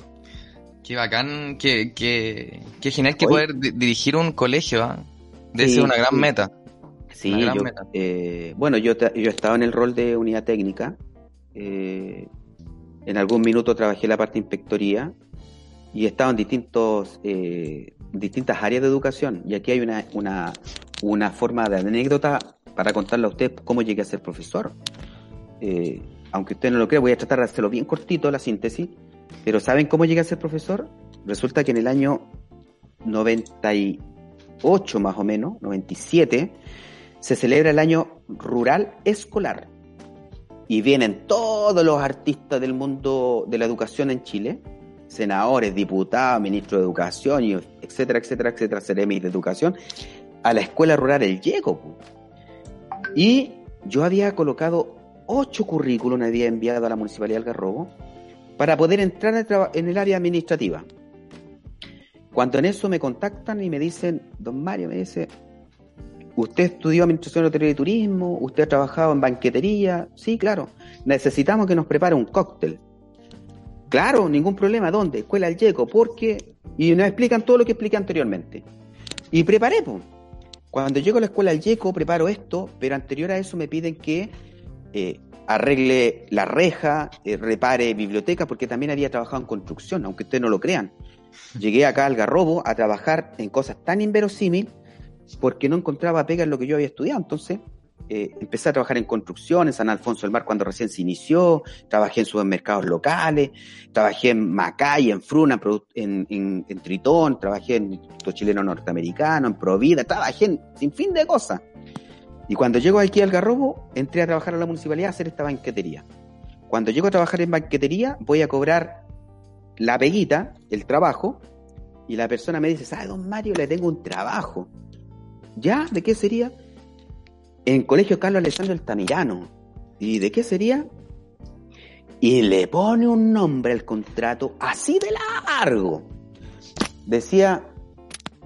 Qué bacán, qué, qué, qué genial que poder dirigir un colegio. ¿ah? Debe ser una gran meta. Sí, yo, Eh, bueno, yo, yo he estado en el rol de unidad técnica. Eh, en algún minuto trabajé la parte de inspectoría y he estado en distintos, eh, distintas áreas de educación. Y aquí hay una, una, una forma de anécdota para contarle a usted cómo llegué a ser profesor. Eh, aunque usted no lo crea, voy a tratar de hacerlo bien cortito, la síntesis. Pero ¿saben cómo llegué a ser profesor? Resulta que en el año 98 más o menos, 97, se celebra el año rural escolar. Y vienen todos los artistas del mundo de la educación en Chile, senadores, diputados, ministros de educación, y etcétera, etcétera, etcétera, seremis de educación, a la escuela rural El Llego. Y yo había colocado ocho currículos, había enviado a la Municipalidad de Algarrobo, para poder entrar en el área administrativa. Cuando en eso me contactan y me dicen, don Mario, me dice, ¿usted estudió Administración de Hotelería y Turismo? ¿Usted ha trabajado en banquetería? Sí, claro. Necesitamos que nos prepare un cóctel. Claro, ningún problema. ¿Dónde? Escuela El Yeco, porque... Y nos explican todo lo que expliqué anteriormente. Y preparé, pues. Cuando llego a la escuela al YECO, preparo esto, pero anterior a eso me piden que eh, arregle la reja, eh, repare biblioteca, porque también había trabajado en construcción, aunque ustedes no lo crean. Llegué acá al Garrobo a trabajar en cosas tan inverosímiles porque no encontraba pega en lo que yo había estudiado. Entonces, eh, empecé a trabajar en construcción en San Alfonso del Mar cuando recién se inició, trabajé en supermercados locales, trabajé en Macay, en Fruna, en, en, Tritón, trabajé en Instituto Chileno Norteamericano, en Provida, trabajé en sin fin de cosas. Y cuando llego aquí al Garrobo, entré a trabajar a la municipalidad a hacer esta banquetería. Cuando llego a trabajar en banquetería, voy a cobrar la peguita, el trabajo, y la persona me dice, ¿sabe, don Mario? Le tengo un trabajo. ¿Ya? ¿De qué sería? en Colegio Carlos Alessandro Altamirano. ¿Y de qué sería? Y le pone un nombre al contrato así de largo. Decía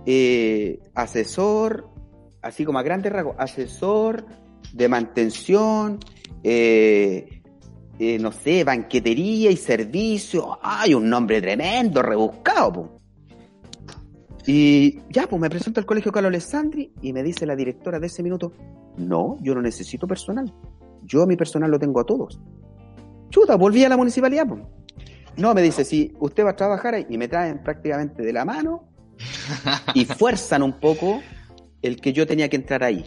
eh, asesor, así como a grandes rasgos, asesor de mantención, eh, eh, no sé, banquetería y servicio. Hay un nombre tremendo, rebuscado. Y ya, pues me presento al colegio Carlos Alessandri y me dice la directora de ese minuto, no, yo no necesito personal. Yo mi personal lo tengo a todos. Chuta, volví a la municipalidad. Pues. No, me dice, si usted va a trabajar ahí, y me traen prácticamente de la mano y fuerzan un poco el que yo tenía que entrar ahí.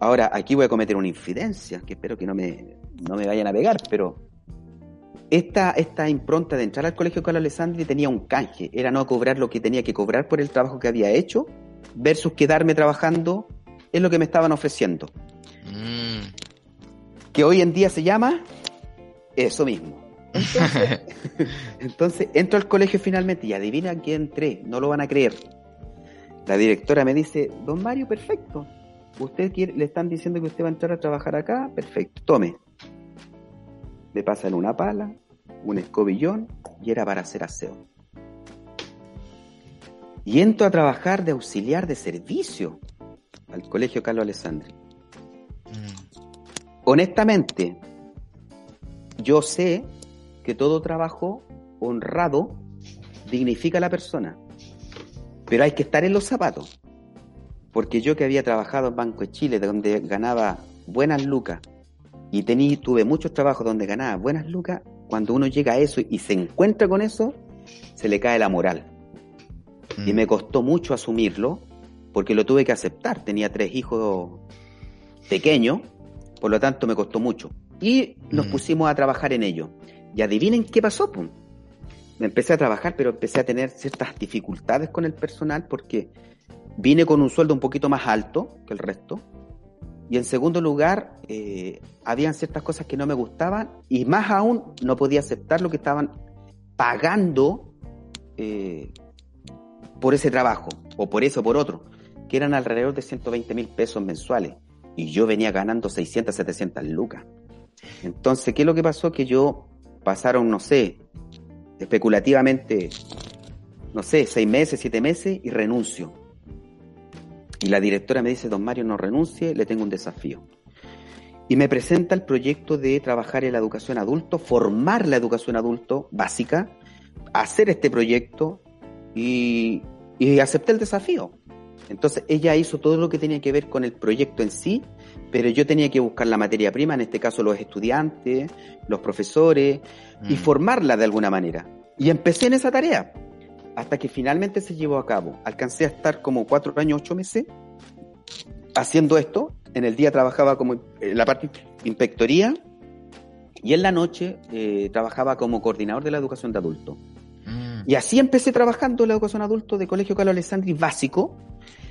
Ahora, aquí voy a cometer una infidencia, que espero que no me, no me vayan a pegar, pero esta, esta impronta de entrar al colegio Carlos Alessandri tenía un canje, era no cobrar lo que tenía que cobrar por el trabajo que había hecho, versus quedarme trabajando es lo que me estaban ofreciendo. Mm. Que hoy en día se llama eso mismo. Entonces, entonces, entro al colegio finalmente y adivina quién entré, no lo van a creer. La directora me dice, don Mario, perfecto. Usted quiere, le están diciendo que usted va a entrar a trabajar acá, perfecto, tome. Le pasan una pala, un escobillón y era para hacer aseo. Y entro a trabajar de auxiliar de servicio al colegio Carlos Alessandri. Mm. Honestamente, yo sé que todo trabajo honrado dignifica a la persona, pero hay que estar en los zapatos. Porque yo que había trabajado en Banco de Chile, donde ganaba buenas lucas, y tení, tuve muchos trabajos donde ganaba buenas lucas, cuando uno llega a eso y se encuentra con eso, se le cae la moral. Y me mm. costó mucho asumirlo, porque lo tuve que aceptar. Tenía tres hijos pequeños, por lo tanto me costó mucho. Y nos mm. pusimos a trabajar en ello. Y adivinen qué pasó. Empecé a trabajar, pero empecé a tener ciertas dificultades con el personal porque vine con un sueldo un poquito más alto que el resto y en segundo lugar, eh, habían ciertas cosas que no me gustaban y más aún no podía aceptar lo que estaban pagando eh, por ese trabajo, o por eso o por otro, que eran alrededor de 120 mil pesos mensuales. Y yo venía ganando 600, 700 lucas. Entonces, ¿qué es lo que pasó? Que yo pasaron, no sé, especulativamente, no sé, seis meses, siete meses y renuncio y la directora me dice, don Mario, no renuncie, le tengo un desafío. Y me presenta el proyecto de trabajar en la educación adulto, formar la educación adulto básica, hacer este proyecto y, y acepté el desafío. Entonces ella hizo todo lo que tenía que ver con el proyecto en sí, pero yo tenía que buscar la materia prima, en este caso los estudiantes, los profesores, y mm. formarla de alguna manera. Y empecé en esa tarea hasta que finalmente se llevó a cabo. Alcancé a estar como cuatro años, ocho meses haciendo esto. En el día trabajaba como en la parte inspectoría y en la noche eh, trabajaba como coordinador de la educación de adultos. Mm. Y así empecé trabajando en la educación adulto de Colegio Carlos Alessandri básico.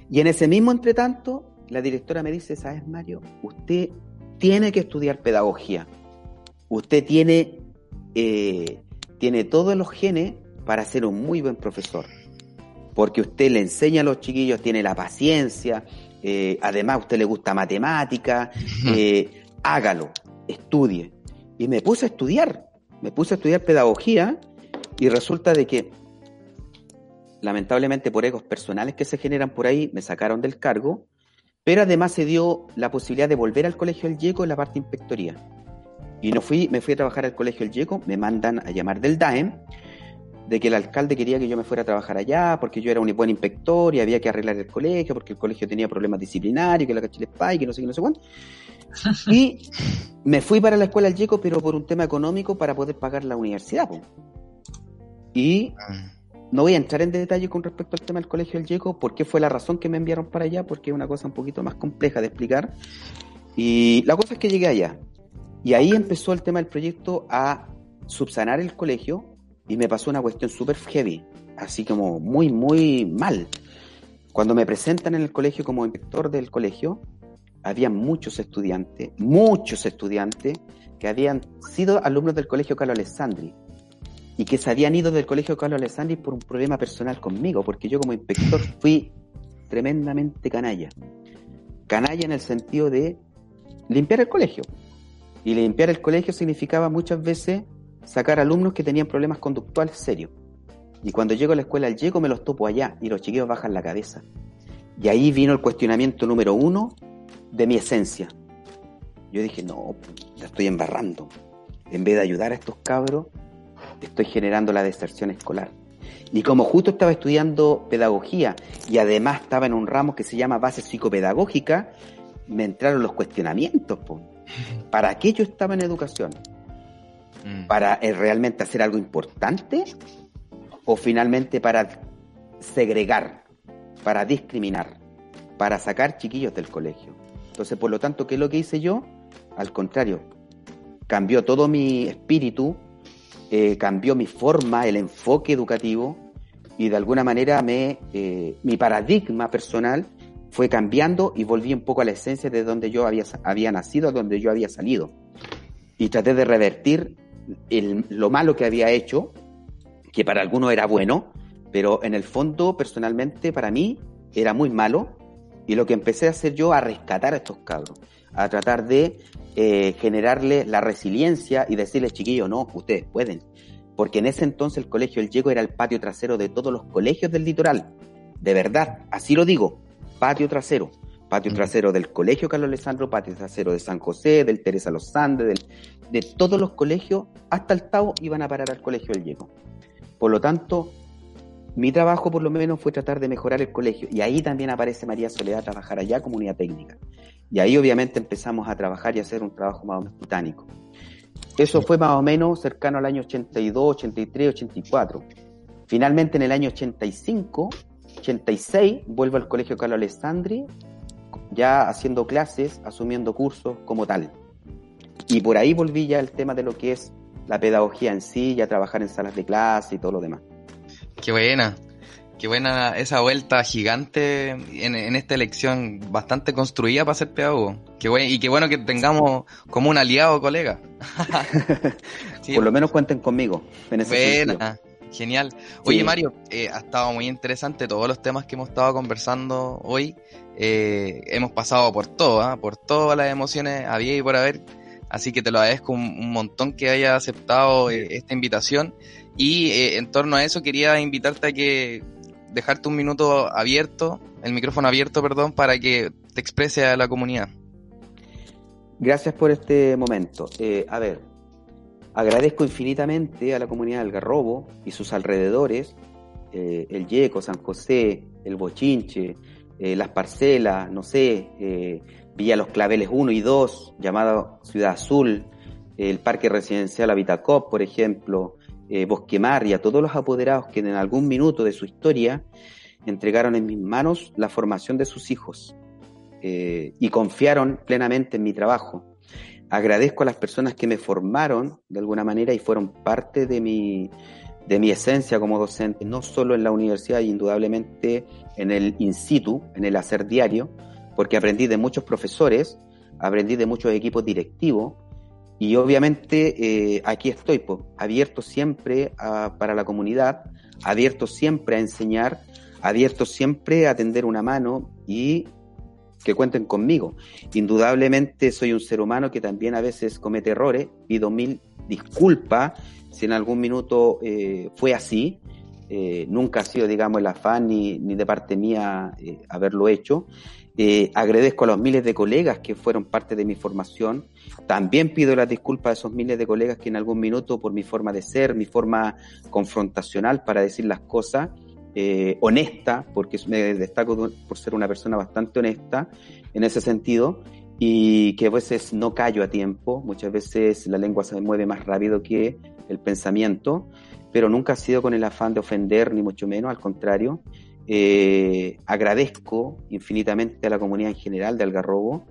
Y en ese mismo entretanto, la directora me dice, ¿sabes, Mario? Usted tiene que estudiar pedagogía. Usted tiene, eh, tiene todos los genes para ser un muy buen profesor. Porque usted le enseña a los chiquillos, tiene la paciencia, eh, además a usted le gusta matemática, eh, hágalo, estudie. Y me puse a estudiar, me puse a estudiar pedagogía y resulta de que lamentablemente por egos personales que se generan por ahí, me sacaron del cargo, pero además se dio la posibilidad de volver al colegio El Yeco en la parte inspectoría. Y no fui, me fui a trabajar al colegio El Yeco, me mandan a llamar del DAEM, de que el alcalde quería que yo me fuera a trabajar allá porque yo era un buen inspector y había que arreglar el colegio porque el colegio tenía problemas disciplinarios, que la cachile y que no sé qué, no sé cuánto. Y me fui para la escuela del Yeco, pero por un tema económico para poder pagar la universidad. Y ah. No voy a entrar en detalle con respecto al tema del colegio del Yeco, porque fue la razón que me enviaron para allá, porque es una cosa un poquito más compleja de explicar. Y la cosa es que llegué allá. Y ahí empezó el tema del proyecto a subsanar el colegio, y me pasó una cuestión súper heavy, así como muy, muy mal. Cuando me presentan en el colegio como inspector del colegio, había muchos estudiantes, muchos estudiantes que habían sido alumnos del colegio Carlos Alessandri y que se habían ido del colegio Carlos Alessandri por un problema personal conmigo, porque yo como inspector fui tremendamente canalla. Canalla en el sentido de limpiar el colegio. Y limpiar el colegio significaba muchas veces sacar alumnos que tenían problemas conductuales serios. Y cuando llego a la escuela al llego me los topo allá y los chiquillos bajan la cabeza. Y ahí vino el cuestionamiento número uno de mi esencia. Yo dije, no, la estoy embarrando. En vez de ayudar a estos cabros, estoy generando la deserción escolar. Y como justo estaba estudiando pedagogía y además estaba en un ramo que se llama base psicopedagógica, me entraron los cuestionamientos. Po. ¿Para qué yo estaba en educación? Mm. ¿Para eh, realmente hacer algo importante? ¿O finalmente para segregar, para discriminar, para sacar chiquillos del colegio? Entonces, por lo tanto, ¿qué es lo que hice yo? Al contrario, cambió todo mi espíritu, eh, cambió mi forma, el enfoque educativo y de alguna manera me, eh, mi paradigma personal fue cambiando y volví un poco a la esencia de donde yo había, había nacido, donde yo había salido. Y traté de revertir lo malo que había hecho, que para algunos era bueno, pero en el fondo, personalmente, para mí era muy malo. Y lo que empecé a hacer yo a rescatar a estos cabros, a tratar de eh, generarle la resiliencia y decirles, chiquillos, no, ustedes pueden. Porque en ese entonces el colegio El Llego era el patio trasero de todos los colegios del litoral. De verdad, así lo digo, patio trasero. Patio trasero del Colegio Carlos Alessandro, patio trasero de San José, del Teresa Los Andes, del- de todos los colegios, hasta el Tao iban a parar al colegio El Llego. Por lo tanto, mi trabajo por lo menos fue tratar de mejorar el colegio. Y ahí también aparece María Soledad trabajar allá como unidad técnica. Y ahí obviamente empezamos a trabajar y a hacer un trabajo más o menos titánico. Eso fue más o menos cercano al año 82, 83, 84. Finalmente en el año 85, 86, vuelvo al colegio Carlos Alessandri, ya haciendo clases, asumiendo cursos como tal. Y por ahí volví ya al tema de lo que es la pedagogía en sí, ya trabajar en salas de clase y todo lo demás. Qué buena. Qué buena esa vuelta gigante en, en esta elección bastante construida para ser pedagogo. Qué buen, y qué bueno que tengamos como un aliado colega. Sí, Por lo menos cuenten conmigo en ese sentido. Buena, genial. Oye Sí. Mario, eh, ha estado muy interesante todos los temas que hemos estado conversando hoy. Eh, hemos pasado por todo, ¿ah? por todas las emociones había y por haber. Así que te lo agradezco un, un montón que hayas aceptado eh, esta invitación. Y eh, en torno a eso quería invitarte a que dejarte un minuto abierto, el micrófono abierto, perdón, para que te exprese a la comunidad. Gracias por este momento. Eh, a ver, agradezco infinitamente a la comunidad del Garrobo y sus alrededores, el Yeco, San José, el Bochinche, eh, las parcelas, no sé, eh, Villa Los Claveles 1 y 2, llamada Ciudad Azul, el Parque Residencial Habitacop, por ejemplo, eh, Bosque Mar y a todos los apoderados que en algún minuto de su historia entregaron en mis manos la formación de sus hijos eh, y confiaron plenamente en mi trabajo. Agradezco a las personas que me formaron de alguna manera y fueron parte de mi, de mi esencia como docente, no solo en la universidad, indudablemente en el in situ, en el hacer diario, porque aprendí de muchos profesores, aprendí de muchos equipos directivos y obviamente eh, aquí estoy, pues, abierto siempre a- para la comunidad, abierto siempre a enseñar, abierto siempre a tender una mano y que cuenten conmigo. Indudablemente soy un ser humano que también a veces comete errores, pido mil disculpas si en algún minuto eh, fue así. Eh, nunca ha sido, digamos, el afán ni, ni de parte mía eh, haberlo hecho. Eh, agradezco a los miles de colegas que fueron parte de mi formación. También pido las disculpas a esos miles de colegas que en algún minuto, por mi forma de ser, mi forma confrontacional para decir las cosas, eh, honesta, porque me destaco por ser una persona bastante honesta en ese sentido, y que a veces no callo a tiempo, muchas veces la lengua se mueve más rápido que el pensamiento, pero nunca ha sido con el afán de ofender, ni mucho menos, al contrario. Eh, agradezco infinitamente a la comunidad en general de Algarrobo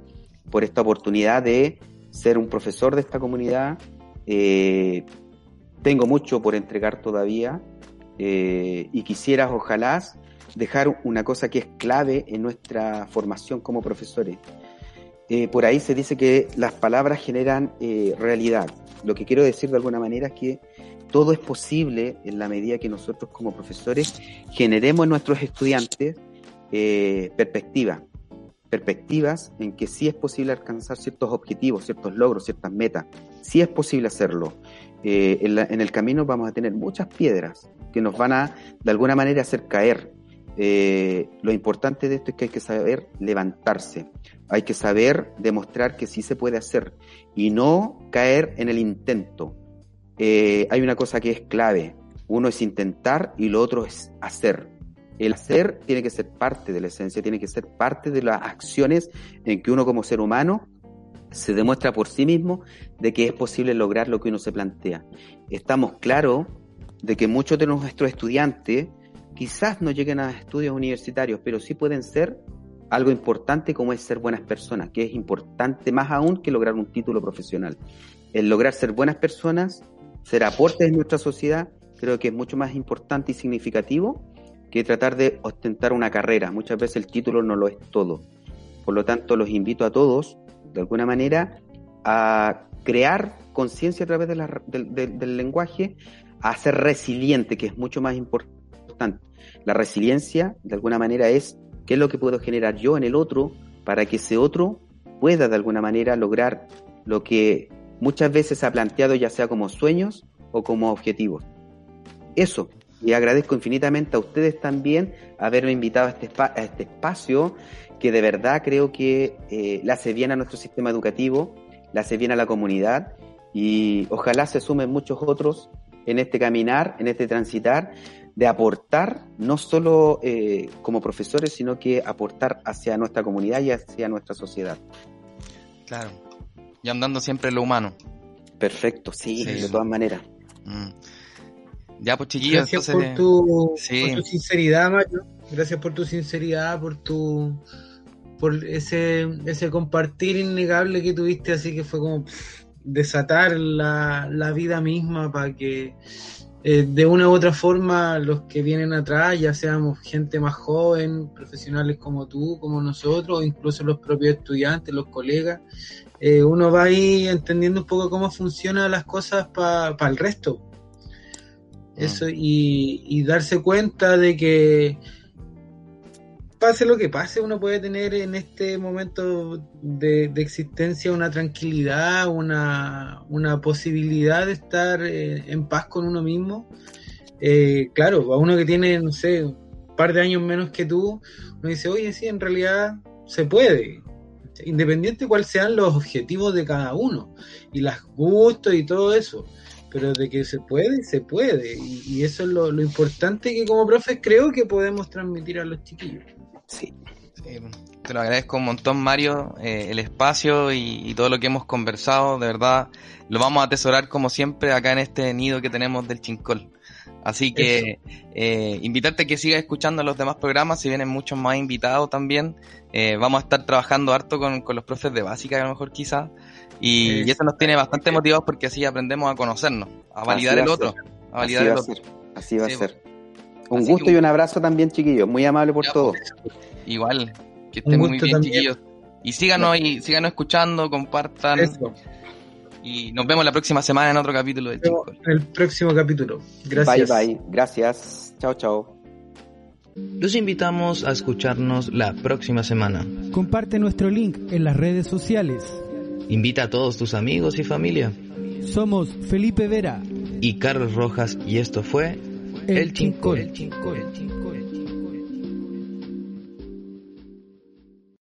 por esta oportunidad de ser un profesor de esta comunidad. Eh, tengo mucho por entregar todavía eh, y quisiera, ojalá, dejar una cosa que es clave en nuestra formación como profesores. Por ahí se dice que las palabras generan realidad. Lo que quiero decir de alguna manera es que todo es posible en la medida que nosotros como profesores generemos en nuestros estudiantes eh, perspectivas, perspectivas en que sí es posible alcanzar ciertos objetivos, ciertos logros, ciertas metas, sí es posible hacerlo. Eh, en, el camino vamos a tener muchas piedras que nos van a de alguna manera hacer caer. Eh, lo importante de esto es que hay que saber levantarse, hay que saber demostrar que sí se puede hacer y no caer en el intento. Eh, hay una cosa que es clave, Uno es intentar y lo otro es hacer. El hacer tiene que ser parte de la esencia, tiene que ser parte de las acciones en que uno como ser humano se demuestra por sí mismo de que es posible lograr lo que uno se plantea. Estamos claros de que muchos de nuestros estudiantes quizás no lleguen a estudios universitarios, pero sí pueden ser algo importante como es ser buenas personas, que es importante más aún que lograr un título profesional. El lograr ser buenas personas, ser aportes en nuestra sociedad, creo que es mucho más importante y significativo que tratar de ostentar una carrera. Muchas veces el título no lo es todo. Por lo tanto, los invito a todos, de alguna manera, a crear conciencia a través del lenguaje, a ser resiliente, que es mucho más importante. La resiliencia, de alguna manera, es qué es lo que puedo generar yo en el otro para que ese otro pueda, de alguna manera, lograr lo que muchas veces ha planteado, ya sea como sueños o como objetivos. Eso, y agradezco infinitamente a ustedes también haberme invitado a este, a este espacio que de verdad creo que eh, hace bien a nuestro sistema educativo, le hace bien a la comunidad y ojalá se sumen muchos otros en este caminar, en este transitar, de aportar no solo eh, como profesores, sino que aportar hacia nuestra comunidad y hacia nuestra sociedad. Claro, y andando siempre en lo humano. Perfecto, sí, de todas maneras. Mm. Ya, pues chiquillos, Gracias por, tu, sinceridad, Mario. Gracias por tu sinceridad, por tu por ese, ese compartir innegable que tuviste, así que fue como desatar la, la vida misma para que eh, de una u otra forma los que vienen atrás, ya seamos gente más joven, profesionales como tú, como nosotros, o incluso los propios estudiantes, los colegas, eh, uno va ahí entendiendo un poco cómo funcionan las cosas para el resto. Mm. Eso, y, darse cuenta de que pase lo que pase, uno puede tener en este momento de, existencia una tranquilidad, una, posibilidad de estar eh, en paz con uno mismo. Eh, claro, a uno que tiene, no sé, un par de años menos que tú, uno dice, oye, sí, en realidad se puede, independiente de cuáles sean los objetivos de cada uno y los gustos y todo eso pero de que se puede, se puede. Y, eso es lo, importante que como profes creo que podemos transmitir a los chiquillos. Sí. te lo agradezco un montón, Mario, eh, el espacio y, todo lo que hemos conversado, de verdad, lo vamos a atesorar como siempre acá en este nido que tenemos del Chincol. Así que eh, invitarte a que sigas escuchando los demás programas, si vienen muchos más invitados también. Eh, vamos a estar trabajando harto con, con los profes de básica, a lo mejor quizás. Y, eso nos tiene bastante motivados porque así aprendemos a conocernos, a validar el otro. A validar así el va otro. A ser. Así va a ser. Un gusto y un abrazo también, chiquillos. Muy amable por todo. Pues, igual, que estén muy bien, chiquillos. Y síganos y síganos escuchando, compartan. Y nos vemos la próxima semana en otro capítulo de Chico. En el próximo capítulo. Gracias. Bye, bye. Gracias. Chao, chao. Los invitamos a escucharnos la próxima semana. Comparte nuestro link en las redes sociales. Invita a todos tus amigos y familia. Somos Felipe Vera y Carlos Rojas y esto fue El, El Chincol.